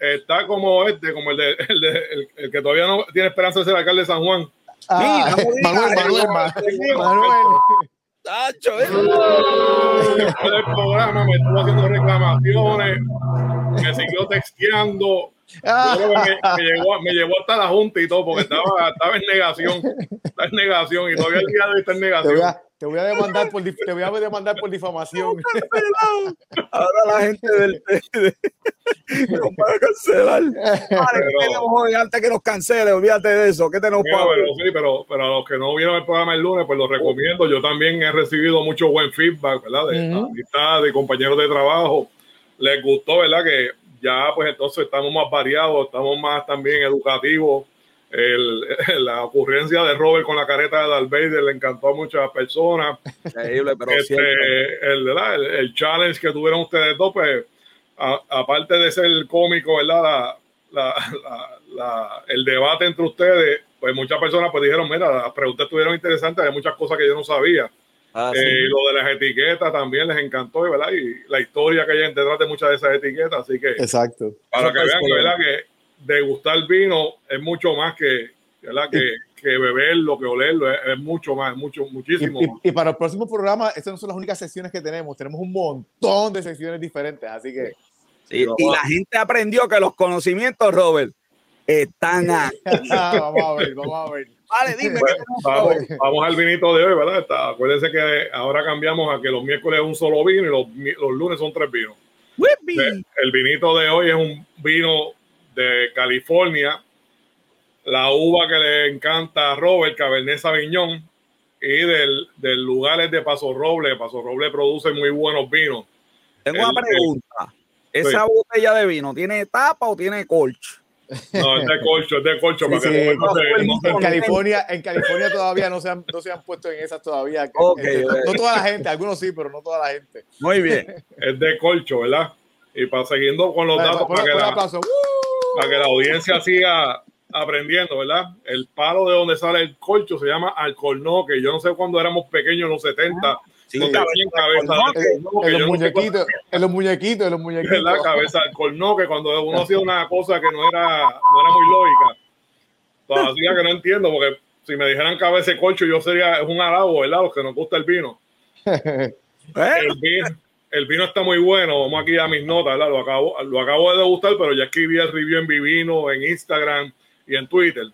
[SPEAKER 3] está como este, como el, de, el, de, el, que todavía no tiene esperanza de ser alcalde de San Juan.
[SPEAKER 2] Ah, Manuel, Manuel, Manuel. Manuel.
[SPEAKER 1] Tacho,
[SPEAKER 3] ¿eh? el programa me estuvo haciendo reclamaciones, me siguió texteando, me, llevó, me, llevó, hasta la junta y todo, porque estaba, estaba en negación. Está en negación y todavía el día de hoy está en negación.
[SPEAKER 2] Te voy a, demandar por, te voy a demandar por difamación.
[SPEAKER 1] Ahora la gente del nos va a cancelar. Vale, antes que nos cancele, olvídate de eso. ¿Qué tenemos
[SPEAKER 3] para pero, sí, pero, pero a los que no vieron el programa el lunes, pues lo recomiendo. Yo también he recibido mucho buen feedback, ¿verdad? De uh de compañeros de trabajo. Les gustó, ¿verdad? Que ya pues entonces estamos más variados, estamos más también educativos. la ocurrencia de Robert con la careta de Darth Vader le encantó a muchas personas.
[SPEAKER 1] Increíble, pero
[SPEAKER 3] este, el, el, challenge que tuvieron ustedes dos, pues, aparte de ser cómico, ¿verdad? La, la, el debate entre ustedes, pues muchas personas pues dijeron, mira, las preguntas estuvieron interesantes, hay muchas cosas que yo no sabía. Ah, eh, lo de las etiquetas también les encantó, ¿verdad? Y la historia que hay detrás de muchas de esas etiquetas, así que
[SPEAKER 2] exacto.
[SPEAKER 3] Para que vean que, ¿verdad? que degustar vino es mucho más que, ¿verdad? que, que beberlo, que olerlo, es, mucho más, mucho, muchísimo
[SPEAKER 2] y, Y, para el próximo programa, estas no son las únicas secciones que tenemos, tenemos un montón de secciones diferentes, así que...
[SPEAKER 1] y la gente aprendió que los conocimientos, Robert, están aquí.
[SPEAKER 2] vamos a ver, vamos a ver.
[SPEAKER 1] Vale, dime.
[SPEAKER 3] vamos, al vinito de hoy, ¿verdad? acuérdense que ahora cambiamos a que los miércoles es un solo vino y los, los lunes son tres vinos. El vinito de hoy es un vino de California. La uva que le encanta a Robert, Cabernet Sauvignon. Y del, del lugar es de Paso Roble. Paso Roble produce muy buenos vinos.
[SPEAKER 1] Tengo una pregunta. ¿Esa botella de vino tiene tapa o tiene colch?
[SPEAKER 3] No, es de colcho, es de colcho.
[SPEAKER 2] en, California, en California todavía no se, han, no se han puesto en esas todavía. Este, no, toda la gente, algunos sí, pero no toda la gente.
[SPEAKER 1] Muy bien.
[SPEAKER 3] Es de colcho, ¿verdad? Y para siguiendo con los datos, para, que la, para que la audiencia siga aprendiendo, ¿verdad? El palo de donde sale el colcho se llama alcornoque. Yo no sé cuando éramos pequeños, en los 70,
[SPEAKER 2] Sí, en, los muñequitos, en los muñequitos, en los muñequitos. En
[SPEAKER 3] la cabeza del corno, que cuando uno hacía una cosa que no era, no era muy lógica. Todavía que no entiendo, porque si me dijeran cabeza de colcho, yo sería, es un halago, ¿verdad? Los que nos gusta el vino. el vino. El vino está muy bueno. Vamos aquí a mis notas, ¿verdad? Lo acabo, lo acabo de degustar, pero ya escribí el review en Vivino, en Instagram y en Twitter.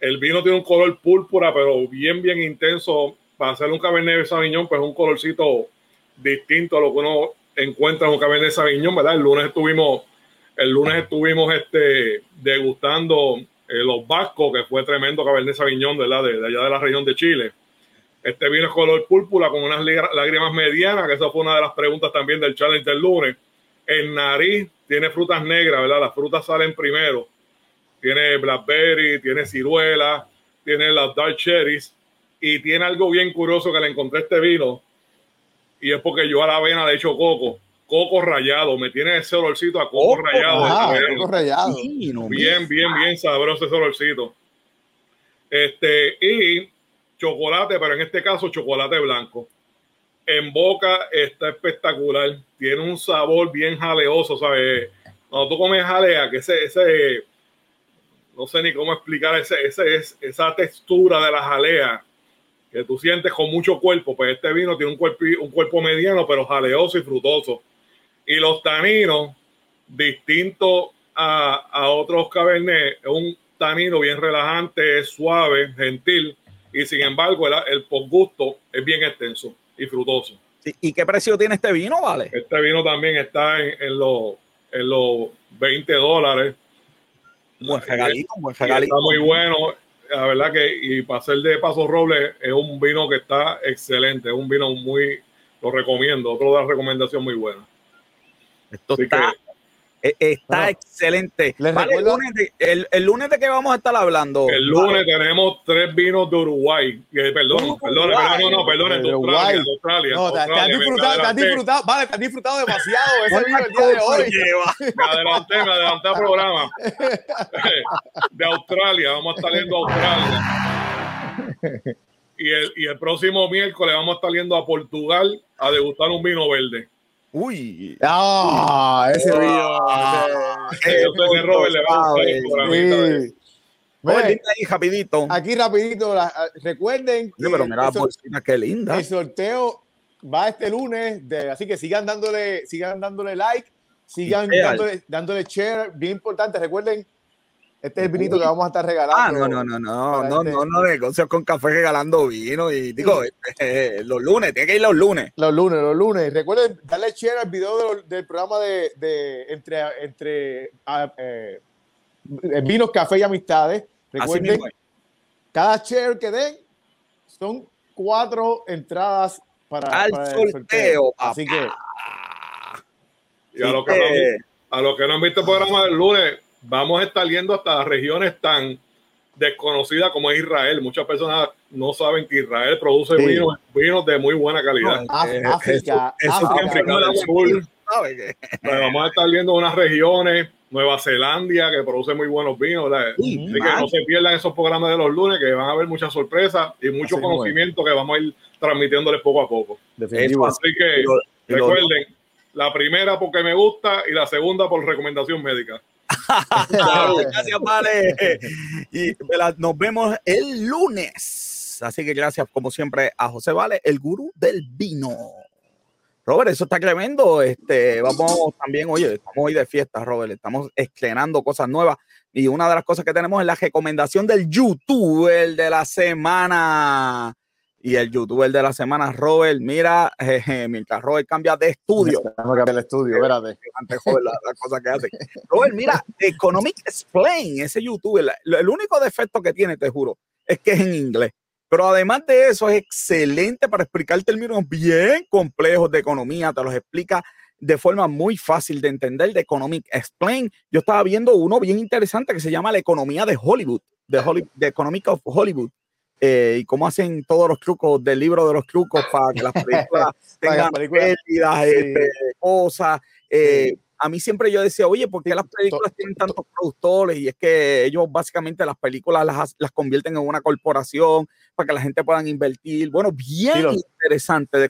[SPEAKER 3] El vino tiene un color púrpura, pero bien, bien intenso para hacer un Cabernet Sauvignon, pues un colorcito distinto a lo que uno encuentra en un Cabernet Sauvignon, ¿verdad? El lunes estuvimos El lunes estuvimos este, degustando eh, los vascos, que fue tremendo Cabernet Sauvignon ¿verdad? De, allá de la región de Chile. Este vino es color púrpura con unas lágrimas medianas, que esa fue una de las preguntas también del challenge del lunes. El nariz tiene frutas negras, ¿verdad? Las frutas salen primero. Tiene blackberry, tiene ciruela, tiene las dark cherries y tiene algo bien curioso que le encontré este vino y es porque yo a la avena le he hecho coco coco rayado, me tiene ese olorcito a coco, rayado.
[SPEAKER 2] coco rayado.
[SPEAKER 3] bien, bien, bien sabroso ese olorcito. Este, y chocolate, pero en este caso chocolate blanco. En boca está espectacular, tiene un sabor bien jaleoso, ¿sabes? Cuando tú comes jalea, que ese, ese no sé ni cómo explicar ese, ese, esa textura de la jalea que tú sientes con mucho cuerpo, pues este vino tiene un cuerpo, un cuerpo mediano, pero jaleoso y frutoso. Y los taninos, distinto a, a otros cabernet, es un tanino bien relajante, suave, gentil, y sin embargo el, el posgusto es bien extenso y frutoso.
[SPEAKER 1] ¿Y qué precio tiene este vino, vale?
[SPEAKER 3] Este vino también está en, en los en los 20 dólares.
[SPEAKER 1] Buen regalito, buen regalito.
[SPEAKER 3] Está muy bueno. La verdad que, y para ser de Paso Roble, es un vino que está excelente. Es un vino muy, lo recomiendo. La recomendación muy buena.
[SPEAKER 1] Esto está, e, está excelente. Vale, el, lunes de, el, el, lunes de qué vamos a estar hablando.
[SPEAKER 3] El lunes tenemos tres vinos de Uruguay. Perdón, perdón, no, no, perdón, de Australia, de Australia. No,
[SPEAKER 2] Australia. Te, has disfrutado, te has disfrutado, vale, te has disfrado demasiado ese vino el día de hoy.
[SPEAKER 3] Me adelanté, me adelanté al programa. De Australia, vamos a estar yendo a Australia. Y el, y el próximo miércoles vamos a estar yendo a Portugal a degustar un vino verde.
[SPEAKER 1] Uy.
[SPEAKER 2] Ah, ese
[SPEAKER 3] video. Ese Robert le va a
[SPEAKER 1] gustar ahí rapidito.
[SPEAKER 2] Aquí rapidito, la, recuerden
[SPEAKER 1] que pero mira la qué linda.
[SPEAKER 2] El sorteo va este lunes, de, así que sigan dándole, sigan dándole like, sigan dándole, dándole share, bien importante. Recuerden este es el vinito que vamos a estar regalando.
[SPEAKER 1] Ah, no, no, no, no, no, este... no, no, negocios con café regalando vino y digo, eh, los lunes, tiene que ir los lunes.
[SPEAKER 2] Los lunes, los lunes. Recuerden darle share al video de, del programa de, de entre, entre uh, eh, vinos, café y amistades. Recuerden, cada share que den son cuatro entradas para,
[SPEAKER 1] Al
[SPEAKER 2] para
[SPEAKER 1] sorteo,
[SPEAKER 2] el sorteo.
[SPEAKER 1] Papá.
[SPEAKER 2] Así que.
[SPEAKER 3] Y a, los que no, a los que no han visto el programa del lunes, vamos a estar yendo hasta regiones tan desconocidas como es Israel. Muchas personas no saben que Israel produce sí. vinos, vinos, de muy buena calidad.
[SPEAKER 2] No, África,
[SPEAKER 3] eso, eso
[SPEAKER 2] África,
[SPEAKER 3] África del Sur. Pero vamos a estar viendo unas regiones, Nueva Zelanda, que produce muy buenos vinos. Sí, Así que no se pierdan esos programas de los lunes, que van a haber muchas sorpresas y mucho Así conocimiento que vamos a ir transmitiéndoles poco a poco.
[SPEAKER 2] Definitivo.
[SPEAKER 3] Así que recuerden, la primera porque me gusta y la segunda por recomendación médica.
[SPEAKER 1] Gracias, Vale. Y nos vemos el lunes. Así que gracias, como siempre, a José Vale, el gurú del vino. Robert, eso está tremendo. Este, vamos también, oye, estamos hoy de fiesta, Robert. Estamos estrenando cosas nuevas. Y una de las cosas que tenemos es la recomendación del youtuber de la semana. Y el youtuber de la semana, Robert, mira, jeje, mientras Robert cambia de estudio.
[SPEAKER 2] Vamos a cambiar el estudio, espérate.
[SPEAKER 1] Antes joder la, la, cosa que hace. Robert, mira, Economic Explain, ese youtuber, el único defecto que tiene, te juro, es que es en inglés. Pero además de eso, es excelente para explicar términos bien complejos de economía. Te los explica de forma muy fácil de entender de Economic Explain. Yo estaba viendo uno bien interesante que se llama La economía de Hollywood, de, Hollywood, de Economic of Hollywood. Eh, y cómo hacen todos los trucos del libro de los trucos para que las películas tengan pérdidas, sí. este, cosas. Eh, sí. A mí siempre yo decía, oye, ¿por qué las películas tienen tantos productores? Y es que ellos básicamente las películas las, las convierten en una corporación para que la gente pueda invertir. Bueno, bien los, interesante de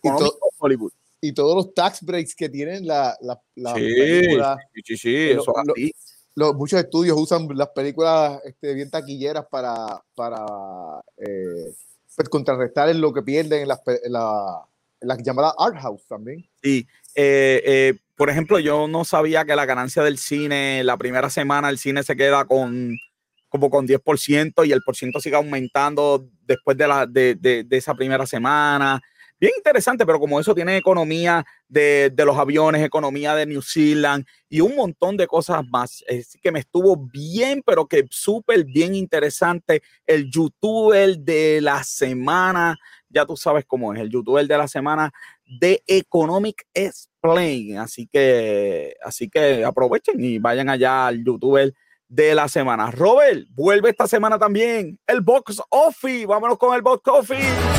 [SPEAKER 1] Hollywood.
[SPEAKER 2] Y todos los tax breaks que tienen la, la, la
[SPEAKER 1] sí, película. Sí, sí, sí, eso
[SPEAKER 2] lo, así. Los, muchos estudios usan las películas este, bien taquilleras para, para eh, pues, contrarrestar en lo que pierden en las, en la, llamadas art house también.
[SPEAKER 1] Sí, eh, eh, por ejemplo, yo no sabía que la ganancia del cine, la primera semana el cine se queda con como con 10% y el por ciento sigue aumentando después de, la, de, de esa primera semana. Bien interesante, pero como eso tiene economía de, de los aviones, economía de New Zealand y un montón de cosas más. Es que me estuvo bien, pero que súper bien interesante. El youtuber de la semana, ya tú sabes cómo es, el youtuber de la semana de Economic Explain. Así que, así que aprovechen y vayan allá al youtuber de la semana. Robert, vuelve esta semana también el Box Office. Vámonos con el Box Office.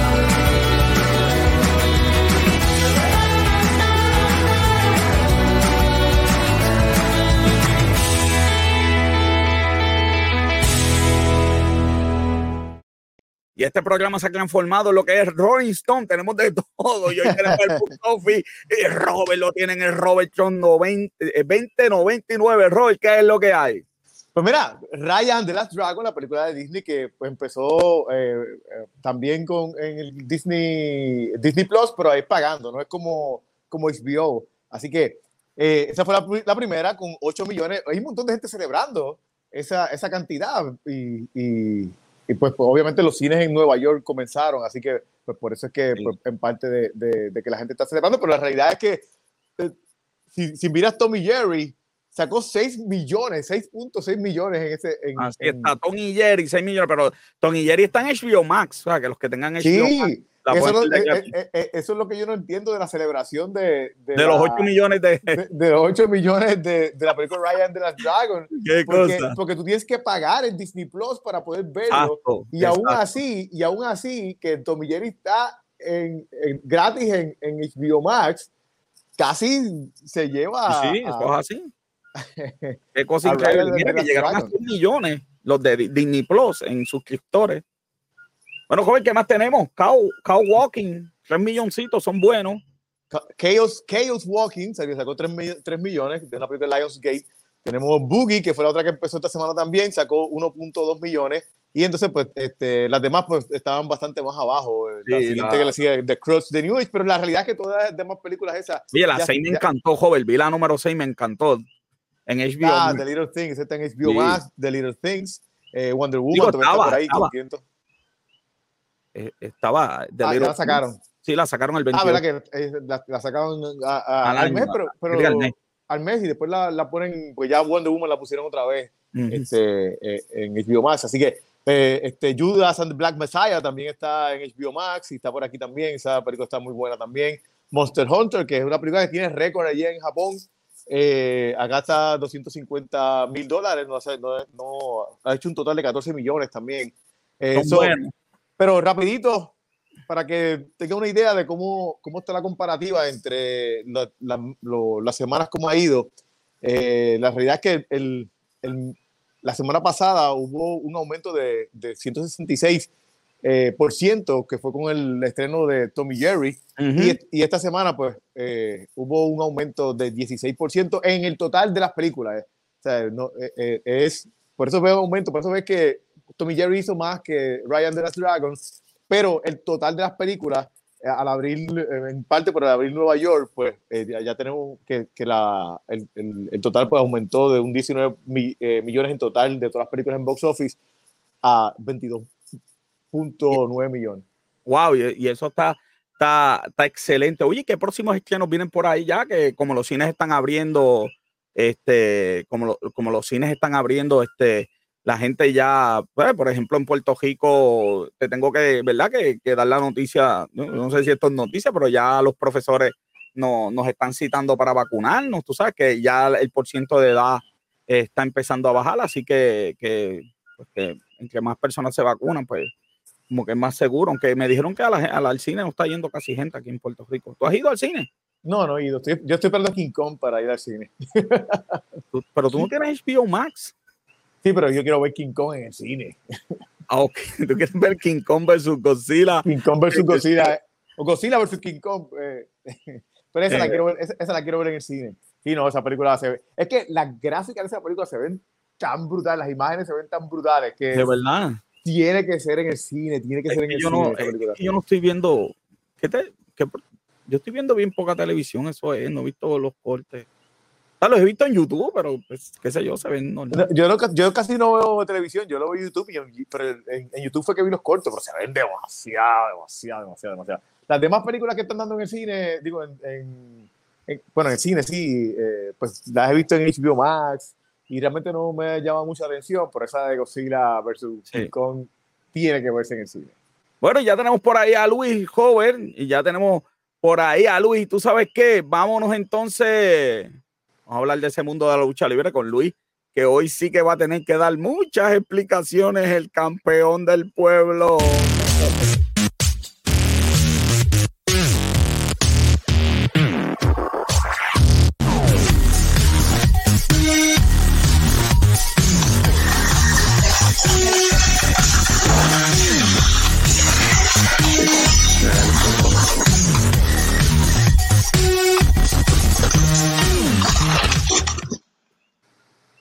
[SPEAKER 1] Y este programa se ha transformado en lo que es Rolling Stone. Tenemos de todo. Y hoy tenemos el Office. Y Robert lo tiene en el Robert John 90, 2099. Robert, ¿qué es lo que hay?
[SPEAKER 2] Pues mira, Ryan The Last Dragon, la película de Disney que pues, empezó eh, eh, también con en el Disney Disney Plus, pero ahí pagando, no es como como HBO. Así que eh, esa fue la, la, primera con 8 millones. Hay un montón de gente celebrando esa, esa cantidad y, y, y pues, pues, obviamente los cines en Nueva York comenzaron, así que pues por eso es que sí. pues, en parte de, de, de, que la gente está celebrando, pero la realidad es que si, si miras Tommy Jerry, sacó 6 millones, 6.6 millones en ese. En,
[SPEAKER 1] Así en, está Tony Jerry, 6 millones, pero Tony Jerry está en HBO Max, o sea, que los que tengan HBO
[SPEAKER 2] sí,
[SPEAKER 1] Max.
[SPEAKER 2] Eso, no, eh, eh, eh, eso, es lo que yo no entiendo de la celebración de,
[SPEAKER 1] de, de la, los 8 millones de...
[SPEAKER 2] de, de los 8 millones de, la película Ryan de las Dragon.
[SPEAKER 1] ¿Qué
[SPEAKER 2] porque,
[SPEAKER 1] cosa?
[SPEAKER 2] porque tú tienes que pagar en Disney Plus para poder verlo.
[SPEAKER 1] Exacto,
[SPEAKER 2] y aún así, y aún así, que Tommy Jerry está en, en, gratis en, en HBO Max, casi se lleva.
[SPEAKER 1] Sí, eso es así. Qué cosa increíble. Mira que llegaron a 100 millones los de Disney Plus en suscriptores. Bueno, joven, ¿qué más tenemos? Cow, Cow Walking, 3 milloncitos, son buenos.
[SPEAKER 2] Chaos, Chaos Walking, sacó 3, 3 millones de la película Lionsgate. Tenemos Boogie, que fue la otra que empezó esta semana también, sacó 1.2 millones. Y entonces, pues, este, las demás pues, estaban bastante más abajo. Sí, la siguiente la... que le sigue, The Crux, The New Age, pero la realidad es que todas las demás películas esas.
[SPEAKER 1] Oye, la 6 me ya, encantó, joven. Vi la número 6, me encantó. En HBO.
[SPEAKER 2] Ah, The Little Things, está en HBO sí. más, The Little Things, eh, Wonder Woman, Digo, estaba, por ahí,
[SPEAKER 1] estaba. Eh, estaba
[SPEAKER 2] de ah, la sacaron.
[SPEAKER 1] Sí, la sacaron el 21.
[SPEAKER 2] Ah, verdad que eh, la, la, sacaron a, a, al, al, mes, pero, pero al, mes. al, mes. y después la, la, ponen, pues ya Wonder Woman la pusieron otra vez uh -huh. este, eh, en HBO Max. Así que eh, este, Judas and the Black Messiah también está en HBO Max y está por aquí también. Esa película está muy buena también. Monster Hunter, que es una película que tiene récord allí en Japón. Eh, acá está 250 mil dólares, no, no, no, ha hecho un total de 14 millones también. Eh, so, pero rapidito, para que tenga una idea de cómo, cómo está la comparativa entre la, la, lo, las semanas, cómo ha ido. Eh, la realidad es que el, el, la semana pasada hubo un aumento de, de 166 eh, por ciento, que fue con el estreno de Tommy Jerry. Uh -huh. y, y, esta semana, pues, eh, hubo un aumento de 16% en el total de las películas. Eh. O sea, no, eh, es, por eso veo un aumento, por eso ves que Tommy Jerry hizo más que Ryan de las Dragons, pero el total de las películas, eh, al abrir, en parte por el abrir Nueva York, pues ya, ya, tenemos que, que la, el, el, total pues aumentó de un 19 mi, millones en total de todas las películas en box office a 22 .9 millones.
[SPEAKER 1] Wow, y, eso está, está, está excelente. Oye, ¿qué próximos estrenos vienen por ahí ya? Que como los cines están abriendo, este, como, como los cines están abriendo, este, la gente ya, pues, por ejemplo, en Puerto Rico, te tengo que, ¿verdad? Que, que dar la noticia, no, no, sé si esto es noticia, pero ya los profesores no, nos están citando para vacunarnos. Tú sabes que ya el porciento de edad está empezando a bajar, así que, que, pues, que entre más personas se vacunan, pues como que es más seguro, aunque me dijeron que a la, a la, al cine no está yendo casi gente aquí en Puerto Rico. ¿Tú has ido al cine?
[SPEAKER 2] No, no he ido. Estoy, yo estoy esperando King Kong para ir al cine.
[SPEAKER 1] ¿Tú, pero tú no tienes HBO Max.
[SPEAKER 2] Sí, pero yo quiero ver King Kong en el cine.
[SPEAKER 1] Ah, ok. Tú quieres ver King Kong versus Godzilla.
[SPEAKER 2] King Kong versus Godzilla. O Godzilla versus King Kong. Eh, pero esa, eh, la quiero ver, esa, esa, la quiero ver en el cine. Sí, no, esa película se ve. Es que las gráficas de esa película se ven tan brutales, las imágenes se ven tan brutales que.
[SPEAKER 1] De verdad
[SPEAKER 2] tiene que ser en el cine, tiene que
[SPEAKER 1] es
[SPEAKER 2] ser en
[SPEAKER 1] que
[SPEAKER 2] el
[SPEAKER 1] yo
[SPEAKER 2] cine.
[SPEAKER 1] No, yo no estoy viendo, ¿qué te, qué, yo estoy viendo bien poca televisión, eso es, no he visto los cortes. Sea, los he visto en YouTube, pero pues, qué sé yo, se ven normal.
[SPEAKER 2] Yo, no, yo casi no veo televisión, yo lo veo en YouTube, y en, pero en, en, YouTube fue que vi los cortos, pero se ven demasiado, demasiado, demasiado, demasiado. las demás películas que están dando en el cine, digo, en, bueno, en el cine sí, eh, pues las he visto en HBO Max y realmente no me llama mucha atención, por esa de Godzilla versus King Kong tiene que verse en el cine.
[SPEAKER 1] Bueno, ya tenemos por ahí a Luis Joven y ya tenemos por ahí a Luis. ¿Tú sabes qué? Vámonos entonces. Vamos a hablar de ese mundo de la lucha libre con Luis, que hoy sí que va a tener que dar muchas explicaciones el campeón del pueblo.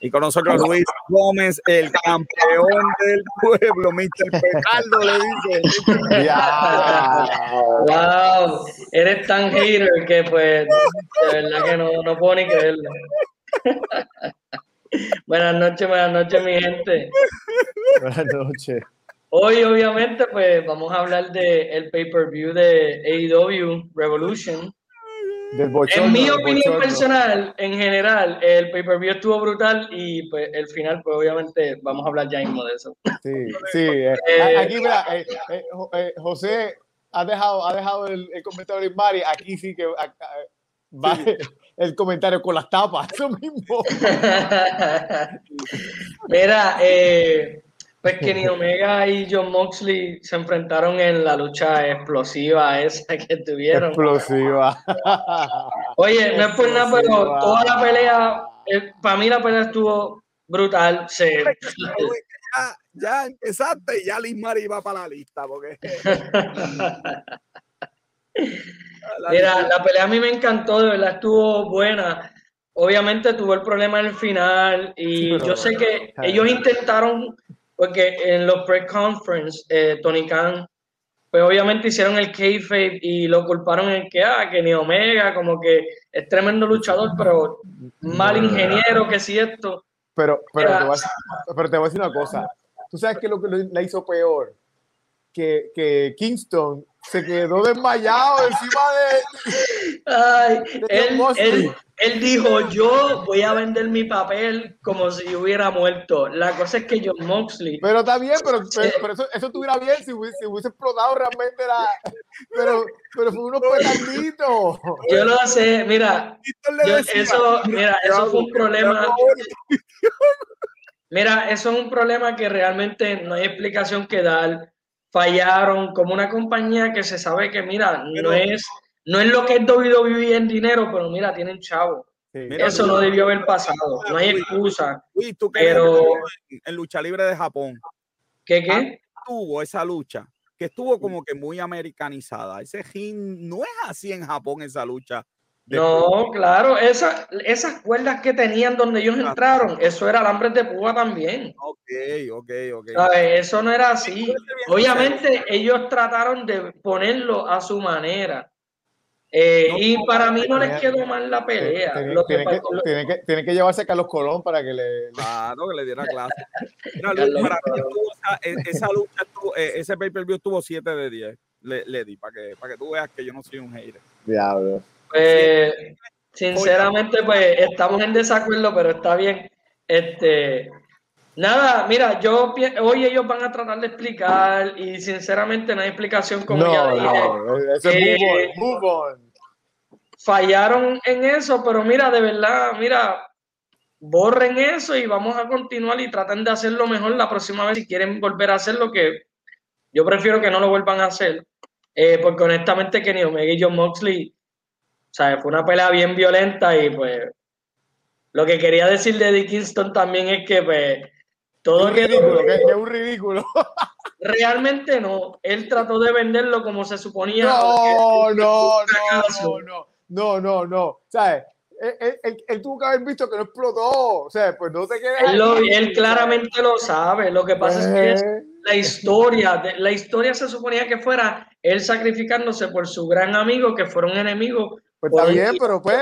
[SPEAKER 1] Y con nosotros Luis Gómez, el campeón del pueblo, Mr. Pecardo, le dice.
[SPEAKER 4] Wow, eres tan hater que pues de verdad que no, no puedo ni creerlo. buenas noches, buenas noches, mi gente.
[SPEAKER 2] Buenas noches.
[SPEAKER 4] Hoy, obviamente, pues vamos a hablar del el pay-per-view de AEW Revolution en mi opinión personal, en general, el pay-per-view estuvo brutal y pues el final, pues obviamente vamos a hablar ya mismo de eso.
[SPEAKER 2] Sí, sí. Eh, eh, aquí, mira, eh, José ha dejado, ha dejado el, comentario de Mari. Aquí sí que va el comentario con las tapas, eso mismo.
[SPEAKER 4] mira, eh, pues Kenny Omega y John Moxley se enfrentaron en la lucha explosiva esa que tuvieron.
[SPEAKER 2] Explosiva.
[SPEAKER 4] Oye, no es por nada, pero toda la pelea, eh, para mí la pelea estuvo brutal.
[SPEAKER 1] Ya, ya empezaste y ya Liz Mari va para la lista. Porque...
[SPEAKER 4] Mira, la pelea a mí me encantó, de verdad estuvo buena. Obviamente tuvo el problema en el final y yo sé que ellos intentaron porque en los pre-conference, eh, Tony Khan, pues obviamente hicieron el kayfabe y lo culparon en que, ah, que ni Omega, como que es tremendo luchador, pero mal ingeniero, que si esto.
[SPEAKER 2] Pero, pero, te voy a, pero te voy a decir una cosa. ¿Tú sabes qué es lo que le hizo peor? Que, que Kingston se quedó desmayado encima de.
[SPEAKER 4] Ay, él, él, dijo: Yo voy a vender mi papel como si hubiera muerto. La cosa es que John Moxley.
[SPEAKER 2] Pero está bien, pero, pero, eso, eso, estuviera bien si hubiese, explotado realmente la. Pero, pero fue unos petarditos.
[SPEAKER 4] Yo lo sé, mira. eso, mira, eso fue un problema. Mira, eso es un problema que realmente no hay explicación que dar fallaron como una compañía que se sabe que, mira, no es, no es lo que es WWE en dinero, pero mira, tienen chavo. Eso no debió haber pasado, no hay excusa. pero
[SPEAKER 1] en lucha libre de Japón.
[SPEAKER 4] ¿Qué qué?
[SPEAKER 1] Tuvo esa lucha que estuvo como que muy americanizada. Ese gin no es así en Japón esa lucha
[SPEAKER 4] no, claro, esa, esas cuerdas que tenían donde ellos entraron, eso era alambres de púa también.
[SPEAKER 1] Ok, ok, ok.
[SPEAKER 4] Eso no era así. Obviamente ellos trataron de ponerlo a su manera. Eh, y para mí no les quedó mal la pelea.
[SPEAKER 2] Tiene que, que, que, llevarse a Carlos Colón para que le,
[SPEAKER 1] claro, que le diera clase. E, esa lucha, e, ese pay-per-view tuvo 7 de 10. Le, le di para que, para que tú veas que yo no soy un hater.
[SPEAKER 2] Diablo.
[SPEAKER 4] Pues, sinceramente, pues estamos en desacuerdo, pero está bien. Este, nada, mira, yo hoy ellos van a tratar de explicar y sinceramente no hay explicación como ya
[SPEAKER 2] dije.
[SPEAKER 4] Fallaron en eso, pero mira, de verdad, mira, borren eso y vamos a continuar y traten de hacerlo mejor la próxima vez si quieren volver a hacer lo que yo prefiero que no lo vuelvan a hacer. Eh, porque honestamente Kenny Omega y John Moxley sea, fue una pelea bien violenta y pues lo que quería decir de Eddie Kingston también es que pues todo
[SPEAKER 2] que es un ridículo.
[SPEAKER 4] Realmente no, él trató de venderlo como se suponía.
[SPEAKER 2] No, no, no, no, no, no, no, ¿sabes? Él, tuvo que haber visto que no explotó, o sea, pues no te quedes.
[SPEAKER 4] Él, él claramente lo sabe, lo que pasa es que la historia, la historia se suponía que fuera él sacrificándose por su gran amigo, que fueron enemigos
[SPEAKER 2] pues está bien, pero pues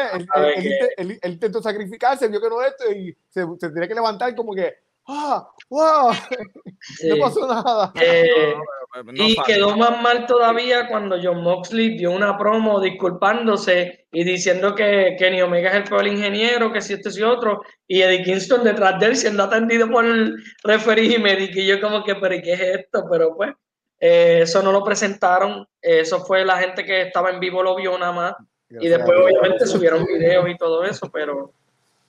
[SPEAKER 2] él, intentó sacrificarse, vio que no esto y se, se, tenía que levantar como que ¡ah! ¡wow! No pasó nada.
[SPEAKER 4] Eh, y quedó más mal todavía cuando John Moxley dio una promo disculpándose y diciendo que Kenny Omega es el peor ingeniero, que si este y otro, y Eddie Kingston detrás de él siendo atendido por el referee y y yo como que, pero ¿qué es esto? Pero pues, eh, eso no lo presentaron, eso fue la gente que estaba en vivo lo vio nada más, y después obviamente subieron videos y todo eso, pero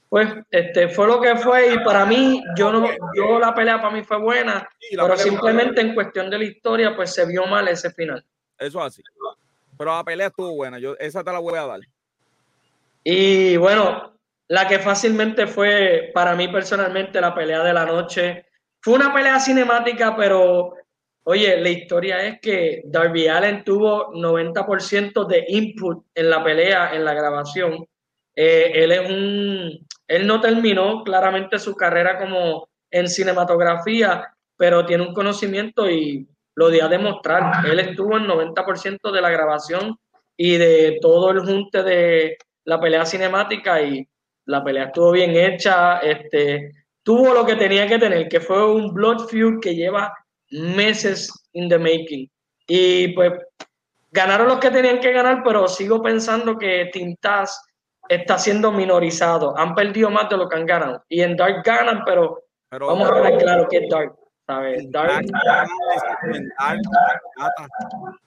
[SPEAKER 4] pues este fue lo que fue y para mí yo no yo la pelea para mí fue buena pero simplemente en cuestión de la historia pues se vio mal ese final.
[SPEAKER 1] Eso así. Pero la pelea estuvo buena yo esa te la voy a dar.
[SPEAKER 4] Y bueno la que fácilmente fue para mí personalmente la pelea de la noche. Fue una pelea cinemática pero oye la historia es que Darby Allen tuvo 90% de input en la pelea en la grabación eh, él es un él no terminó claramente su carrera como en cinematografía, pero tiene un conocimiento y lo dio a demostrar. Él estuvo en 90% de la grabación y de todo el junte de la pelea cinemática y la pelea estuvo bien hecha, este, tuvo lo que tenía que tener, que fue un blood feud que lleva meses in the making. Y pues ganaron los que tenían que ganar, pero sigo pensando que Tintas está siendo minorizado. Han perdido más de lo que han ganado. Y en Dark ganan, pero, vamos a ver claro que es Dark.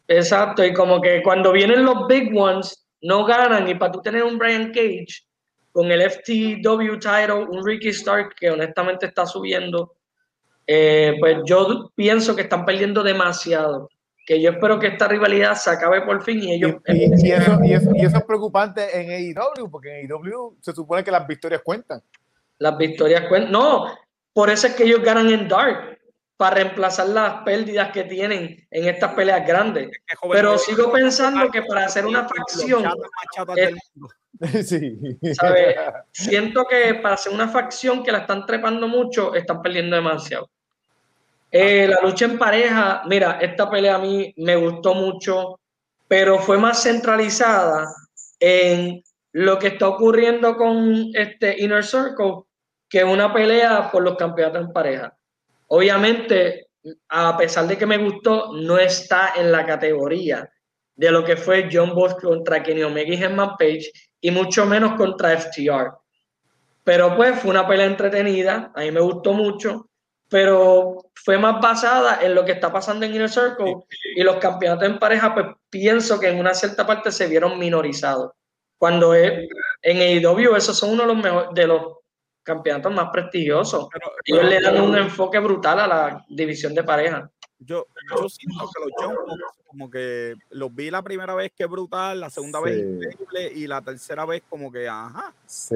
[SPEAKER 4] Exacto, y como que cuando vienen los big ones, no ganan. Y para tú tener un Brian Cage con el FTW title, un Ricky Stark que honestamente está subiendo, eh, pues yo pienso que están perdiendo demasiado que yo espero que esta rivalidad se acabe por fin y ellos...
[SPEAKER 2] Y, eso, y, eso, es preocupante en AEW, porque en AEW se supone que las victorias cuentan.
[SPEAKER 4] Las victorias cuentan. No, por eso es que ellos ganan en Dark, para reemplazar las pérdidas que tienen en estas peleas grandes. Pero sigo pensando que para hacer una facción...
[SPEAKER 2] sí.
[SPEAKER 4] Siento que para hacer una facción que la están trepando mucho, están perdiendo demasiado. Eh, la lucha en pareja, mira, esta pelea a mí me gustó mucho, pero fue más centralizada en lo que está ocurriendo con este Inner Circle que una pelea por los campeonatos en pareja. Obviamente, a pesar de que me gustó, no está en la categoría de lo que fue John Boss contra Kenny Omega y Herman Page y mucho menos contra FTR. Pero pues fue una pelea entretenida, a mí me gustó mucho pero fue más basada en lo que está pasando en Inner Circle y los campeonatos en pareja, pues pienso que en una cierta parte se vieron minorizados. Cuando es, en AEW esos son uno de los mejores, de los campeonatos más prestigiosos. Ellos le dan un enfoque brutal a la división de pareja.
[SPEAKER 1] Yo, yo siento que los John como que los vi la primera vez que brutal, la segunda vez increíble y la tercera vez como que ajá.
[SPEAKER 2] Sí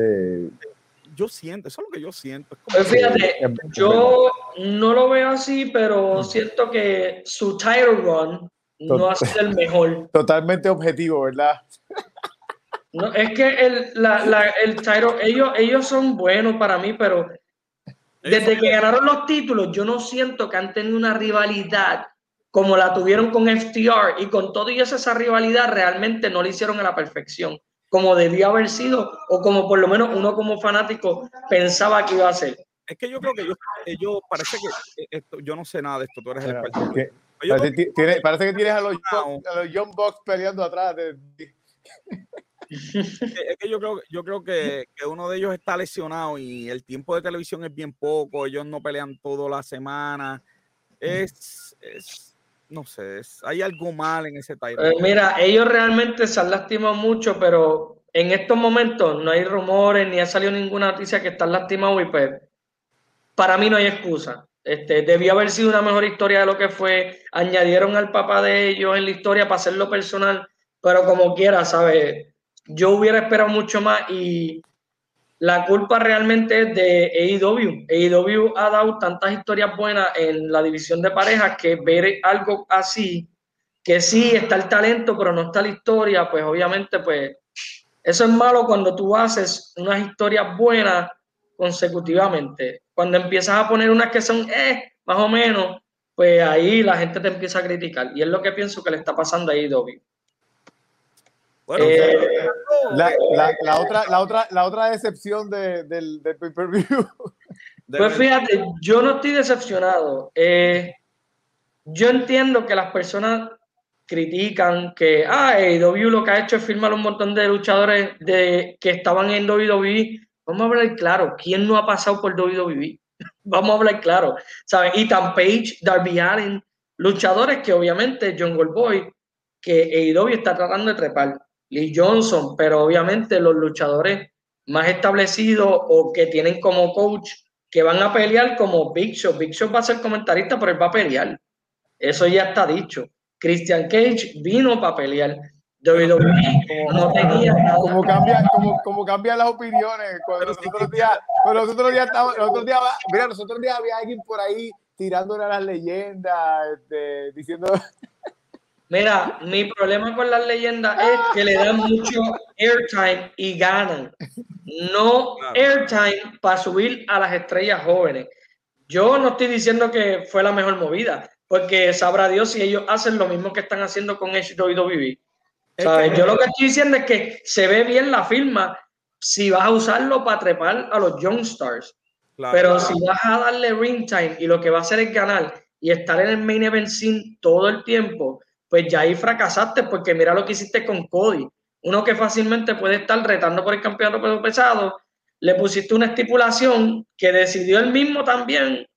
[SPEAKER 1] yo siento, eso es lo que yo siento.
[SPEAKER 4] pues fíjate, yo no lo veo así, pero siento que su title run no ha sido el mejor.
[SPEAKER 2] Totalmente objetivo, ¿verdad?
[SPEAKER 4] No, es que el, la, la, el title, ellos, ellos son buenos para mí, pero desde que ganaron los títulos, yo no siento que han tenido una rivalidad como la tuvieron con FTR y con todo y esa rivalidad realmente no la hicieron a la perfección como debía haber sido o como por lo menos uno como fanático pensaba que iba a ser.
[SPEAKER 1] Es que yo creo que ellos, parece que esto, yo no sé nada de esto, tú eres el experto.
[SPEAKER 2] parece, que tienes a los, a los Young Bucks peleando atrás.
[SPEAKER 1] es que yo creo, yo creo que, que, uno de ellos está lesionado y el tiempo de televisión es bien poco, ellos no pelean toda la semana. Es, es no sé, hay algo mal en ese Tyron.
[SPEAKER 4] Eh, mira, ellos realmente se han lastimado mucho, pero en estos momentos no hay rumores ni ha salido ninguna noticia que están lastimados y pues para mí no hay excusa. Este, debió haber sido una mejor historia de lo que fue. Añadieron al papá de ellos en la historia para hacerlo personal, pero como quiera, ¿sabes? Yo hubiera esperado mucho más y la culpa realmente es de AEW. AEW ha dado tantas historias buenas en la división de parejas que ver algo así, que sí está el talento, pero no está la historia, pues obviamente, pues eso es malo cuando tú haces unas historias buenas consecutivamente. Cuando empiezas a poner unas que son, eh, más o menos, pues ahí la gente te empieza a criticar. Y es lo que pienso que le está pasando a AEW.
[SPEAKER 2] Eh, la, otra, la, otra, la otra decepción del, del pay-per-view
[SPEAKER 4] Pues fíjate, yo no estoy decepcionado. Eh, yo entiendo que las personas critican que, ah, AEW lo que ha hecho es firmar un montón de luchadores de, que estaban en WWE. Vamos a hablar claro, ¿quién no ha pasado por WWE? Vamos a hablar claro, ¿sabes? Ethan Page, Darby Allin, luchadores que obviamente John Goldboy, que AEW está tratando de trepar, Lee Johnson, pero obviamente los luchadores más establecidos o que tienen como coach que van a pelear como Big Show. Big Show va a ser comentarista, pero él va a pelear. Eso ya está dicho. Christian Cage vino para pelear. WWE no tenía nada.
[SPEAKER 2] Como cambia, como, como cambian las opiniones. Cuando los otros días, los otros días, los otros días, mira, los otros días había alguien por ahí tirándole a las leyendas, este, diciendo.
[SPEAKER 4] Mira, mi problema con las leyendas es que le dan mucho airtime y ganan. No airtime para subir a las estrellas jóvenes. Yo no estoy diciendo que fue la mejor movida, porque sabrá Dios si ellos hacen lo mismo que están haciendo con WWE. ¿Sabes? Yo lo que estoy diciendo es que se ve bien la firma si vas a usarlo para trepar a los Young Stars. Pero si vas a darle ring time y lo que va a hacer es ganar y estar en el main event scene todo el tiempo, pues ya ahí fracasaste porque mira lo que hiciste con Cody. Uno que fácilmente puede estar retando por el campeonato pesado, le pusiste una estipulación que decidió él mismo también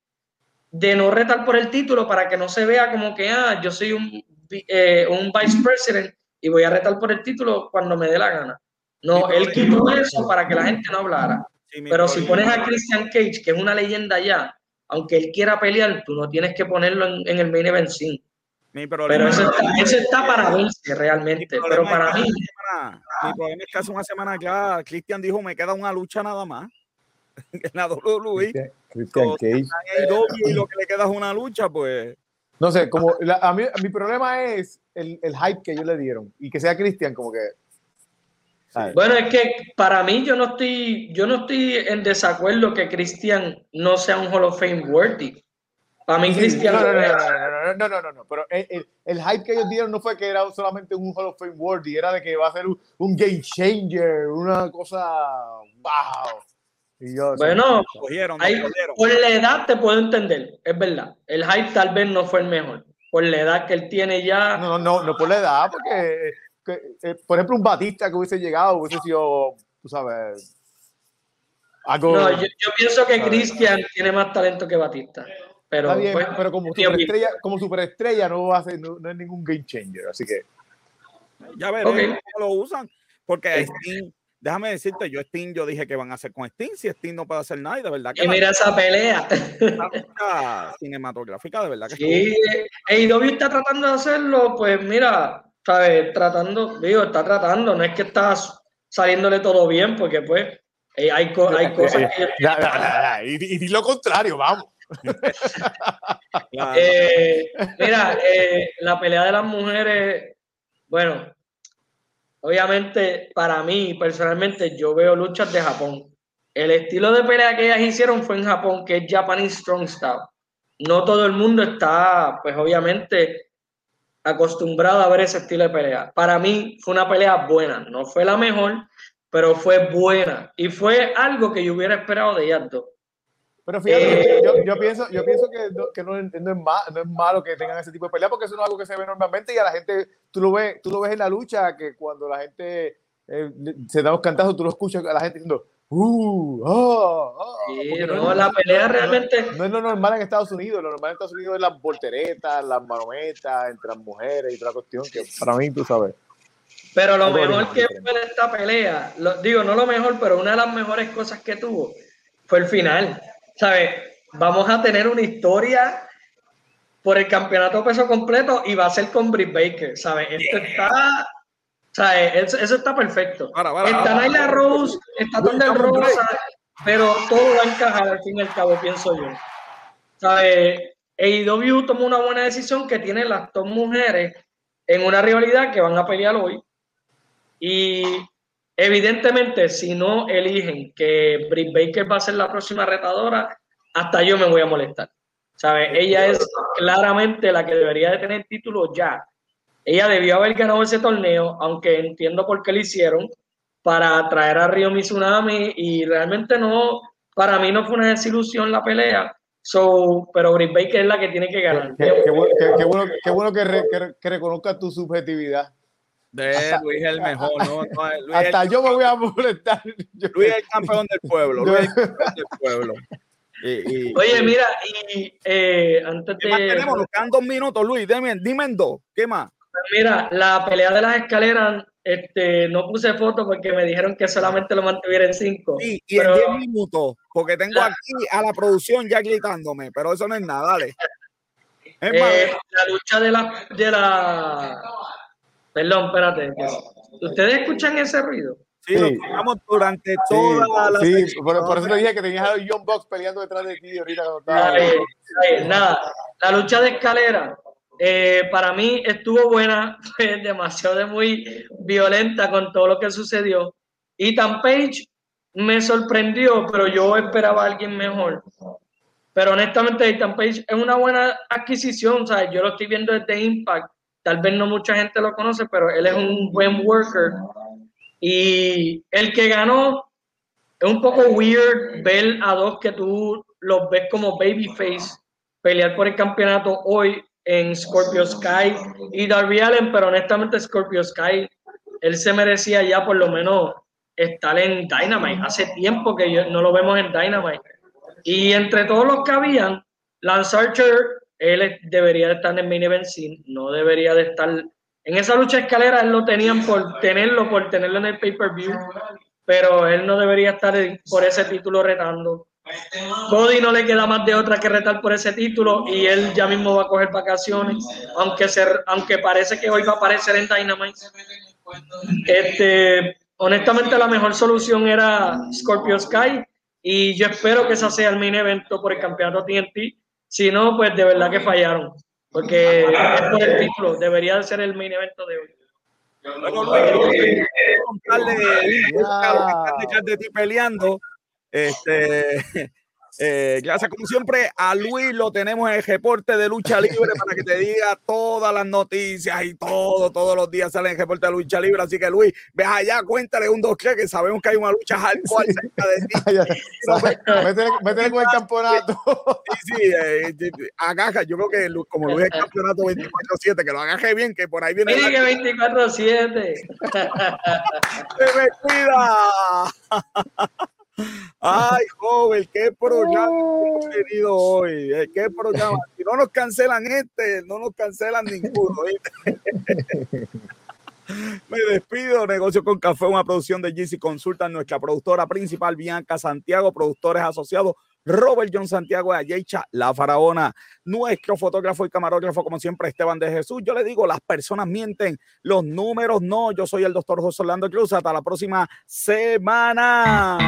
[SPEAKER 4] de no retar por el título para que no se vea como que, ah, yo soy un, eh, un vice president y voy a retar por el título cuando me dé la gana. No, él quitó eso para que la gente no hablara. Pero si pones a Christian Cage, que es una leyenda ya, aunque él quiera pelear, tú no tienes que ponerlo en, el main event scene. Pero eso está, para verse realmente. Pero para mí.
[SPEAKER 1] mi problema es que hace una semana ya Christian dijo: Me queda una lucha nada más. en la WWE. Christian Cage. Y lo que le queda es una lucha, pues.
[SPEAKER 2] No sé, como a mí, mi problema es el, el, hype que ellos le dieron y que sea Christian, como que
[SPEAKER 4] bueno, es que para mí yo no estoy, yo no estoy en desacuerdo que Cristian no sea un Hall of Fame worthy. Para mí, Cristian.
[SPEAKER 2] No, no, no, no, no, pero el, el, hype que ellos dieron no fue que era solamente un Hall of Fame worthy, era de que va a ser un, game changer, una cosa. ¡Wow!
[SPEAKER 4] Y yo, bueno, por la edad te puedo entender, es verdad. El hype tal vez no fue el mejor. Por la edad que él tiene ya.
[SPEAKER 2] No, no, no, no por la edad, porque eh, por ejemplo, un Batista que hubiese llegado, hubiese sido, tú sabes,
[SPEAKER 4] No, yo, pienso que Cristian tiene más talento que Batista. Pero,
[SPEAKER 2] pues, pero como superestrella, como superestrella no, va a ser, no, es ningún game changer, así que.
[SPEAKER 1] Ya veremos cómo lo usan. Porque Steam, déjame decirte, yo Steam, yo dije que van a hacer con Steam, si Steam no puede hacer nada, y de verdad que.
[SPEAKER 4] Y mira esa pelea.
[SPEAKER 1] cinematográfica, de verdad que.
[SPEAKER 4] Sí, AEW está tratando de hacerlo, pues mira, ¿sabes? Tratando, digo, está tratando, no es que está saliéndole todo bien, porque pues eh, hay, hay cosas que...
[SPEAKER 2] y, lo contrario, vamos.
[SPEAKER 4] Eh, mira, eh, la pelea de las mujeres, bueno, obviamente para mí personalmente yo veo luchas de Japón. El estilo de pelea que ellas hicieron fue en Japón, que es Japanese Strong Style. No todo el mundo está, pues obviamente, acostumbrado a ver ese estilo de pelea. Para mí fue una pelea buena, no fue la mejor, pero fue buena y fue algo que yo hubiera esperado de ellas
[SPEAKER 2] Pero fíjate, eh, yo, pienso, yo pienso que, no, que no, es no, es malo que tengan ese tipo de pelea porque eso no es algo que se ve normalmente y a la gente, tú lo ves, tú lo ves en la lucha, que cuando la gente eh, se da los cantazos, tú lo escuchas a la gente diciendo, Uh, oh, oh,
[SPEAKER 4] no, la pelea realmente.
[SPEAKER 2] No es lo normal en Estados Unidos. Lo normal en Estados Unidos es las volteretas, las marometas entre las mujeres y otra cuestión que para mí, tú sabes.
[SPEAKER 4] Pero lo mejor que fue esta pelea, lo, digo, no lo mejor, pero una de las mejores cosas que tuvo fue el final. ¿Sabes? Vamos a tener una historia por el campeonato peso completo y va a ser con Britt Baker, ¿sabes? Esto está sea, eso, está perfecto. está Naila Rose, está Thunder Rosa, pero todo va a encajar al fin y al cabo, pienso yo. ¿Sabes? AEW tomó una buena decisión que tiene las dos mujeres en una rivalidad que van a pelear hoy. Y evidentemente, si no eligen que Britt Baker va a ser la próxima retadora, hasta yo me voy a molestar. ¿Sabes? Ella es claramente la que debería de tener título ya. Ella debió haber ganado ese torneo, aunque entiendo por qué lo hicieron, para traer a Río Mizunami y realmente no, para mí no fue una desilusión la pelea. So, pero Britt Baker es la que tiene que ganar.
[SPEAKER 2] Qué, bueno, qué bueno que, reconozca tu subjetividad.
[SPEAKER 1] De Luis es el mejor, ¿no?
[SPEAKER 2] hasta yo me voy a molestar.
[SPEAKER 1] Luis es el campeón del pueblo. Luis es el campeón del pueblo.
[SPEAKER 4] Oye, mira, y eh, antes de.
[SPEAKER 1] tenemos? Nos quedan dos minutos, Luis. Dime, dime dos. ¿Qué más?
[SPEAKER 4] Pues mira, la pelea de las escaleras, este, no puse foto porque me dijeron que solamente lo mantuviera en cinco.
[SPEAKER 1] Sí, y en diez minutos, porque tengo aquí a la producción ya gritándome, pero eso no es nada, dale.
[SPEAKER 4] Eh, la lucha de la, de la. Perdón, espérate. ¿Ustedes escuchan ese ruido?
[SPEAKER 1] Sí, lo escuchamos durante toda la.
[SPEAKER 2] Sí, por, eso te dije que tenías a John Box peleando detrás de ti ahorita.
[SPEAKER 4] nada, la lucha de escalera eh, para mí estuvo buena, fue demasiado muy violenta con todo lo que sucedió. Ethan Page me sorprendió, pero yo esperaba a alguien mejor. Pero honestamente, Ethan Page es una buena adquisición. ¿sabes? Yo lo estoy viendo desde Impact. Tal vez no mucha gente lo conoce, pero él es un buen worker. Y el que ganó es un poco weird ver a dos que tú los ves como babyface pelear por el campeonato hoy en Scorpio Sky y Darby Allen, pero honestamente Scorpio Sky, él se merecía ya por lo menos estar en Dynamite. Hace tiempo que no lo vemos en Dynamite. Y entre todos los que habían, Lance Archer, él debería de estar en main event, no debería de estar en esa lucha escalera, él lo tenían por tenerlo, por tenerlo en el pay-per-view, pero él no debería estar por ese título retando. Cody no le queda más de otra que retar por ese título y él ya mismo va a coger vacaciones, aunque, ser, aunque parece que hoy va a aparecer en Dynamite. Este, honestamente, la mejor solución era Scorpio Sky y yo espero que ese sea el mini evento por el campeonato TNT. Si no, pues de verdad que fallaron, porque es por el título, debería ser el mini evento de hoy.
[SPEAKER 1] de ti peleando este, eh, gracias, como siempre, a Luis lo tenemos en el reporte de lucha libre para que te diga todas las noticias y todo, todos los días sale en el reporte de lucha libre. Así que Luis, ves allá, cuéntale un dos que sabemos que hay una lucha hardcore cerca de ti.
[SPEAKER 2] Métele con el campeonato.
[SPEAKER 1] Sí, sí, eh, agaja. Yo creo que como Luis es campeonato 24-7, que lo agaje bien, que por ahí viene.
[SPEAKER 4] Mira que 24-7.
[SPEAKER 1] ¡Se me cuida! Ay, joven, qué programa hemos tenido hoy. Eh, qué programa. Si no nos cancelan este, no nos cancelan ninguno. Me despido. Negocio con Café, una producción de GC Consulta, nuestra productora principal, Bianca Santiago, productores asociados, Robert John Santiago de Ayecha, La Faraona, nuestro fotógrafo y camarógrafo, como siempre, Esteban de Jesús. Yo le digo, las personas mienten, los números no. Yo soy el doctor José Orlando Cruz. Hasta la próxima semana.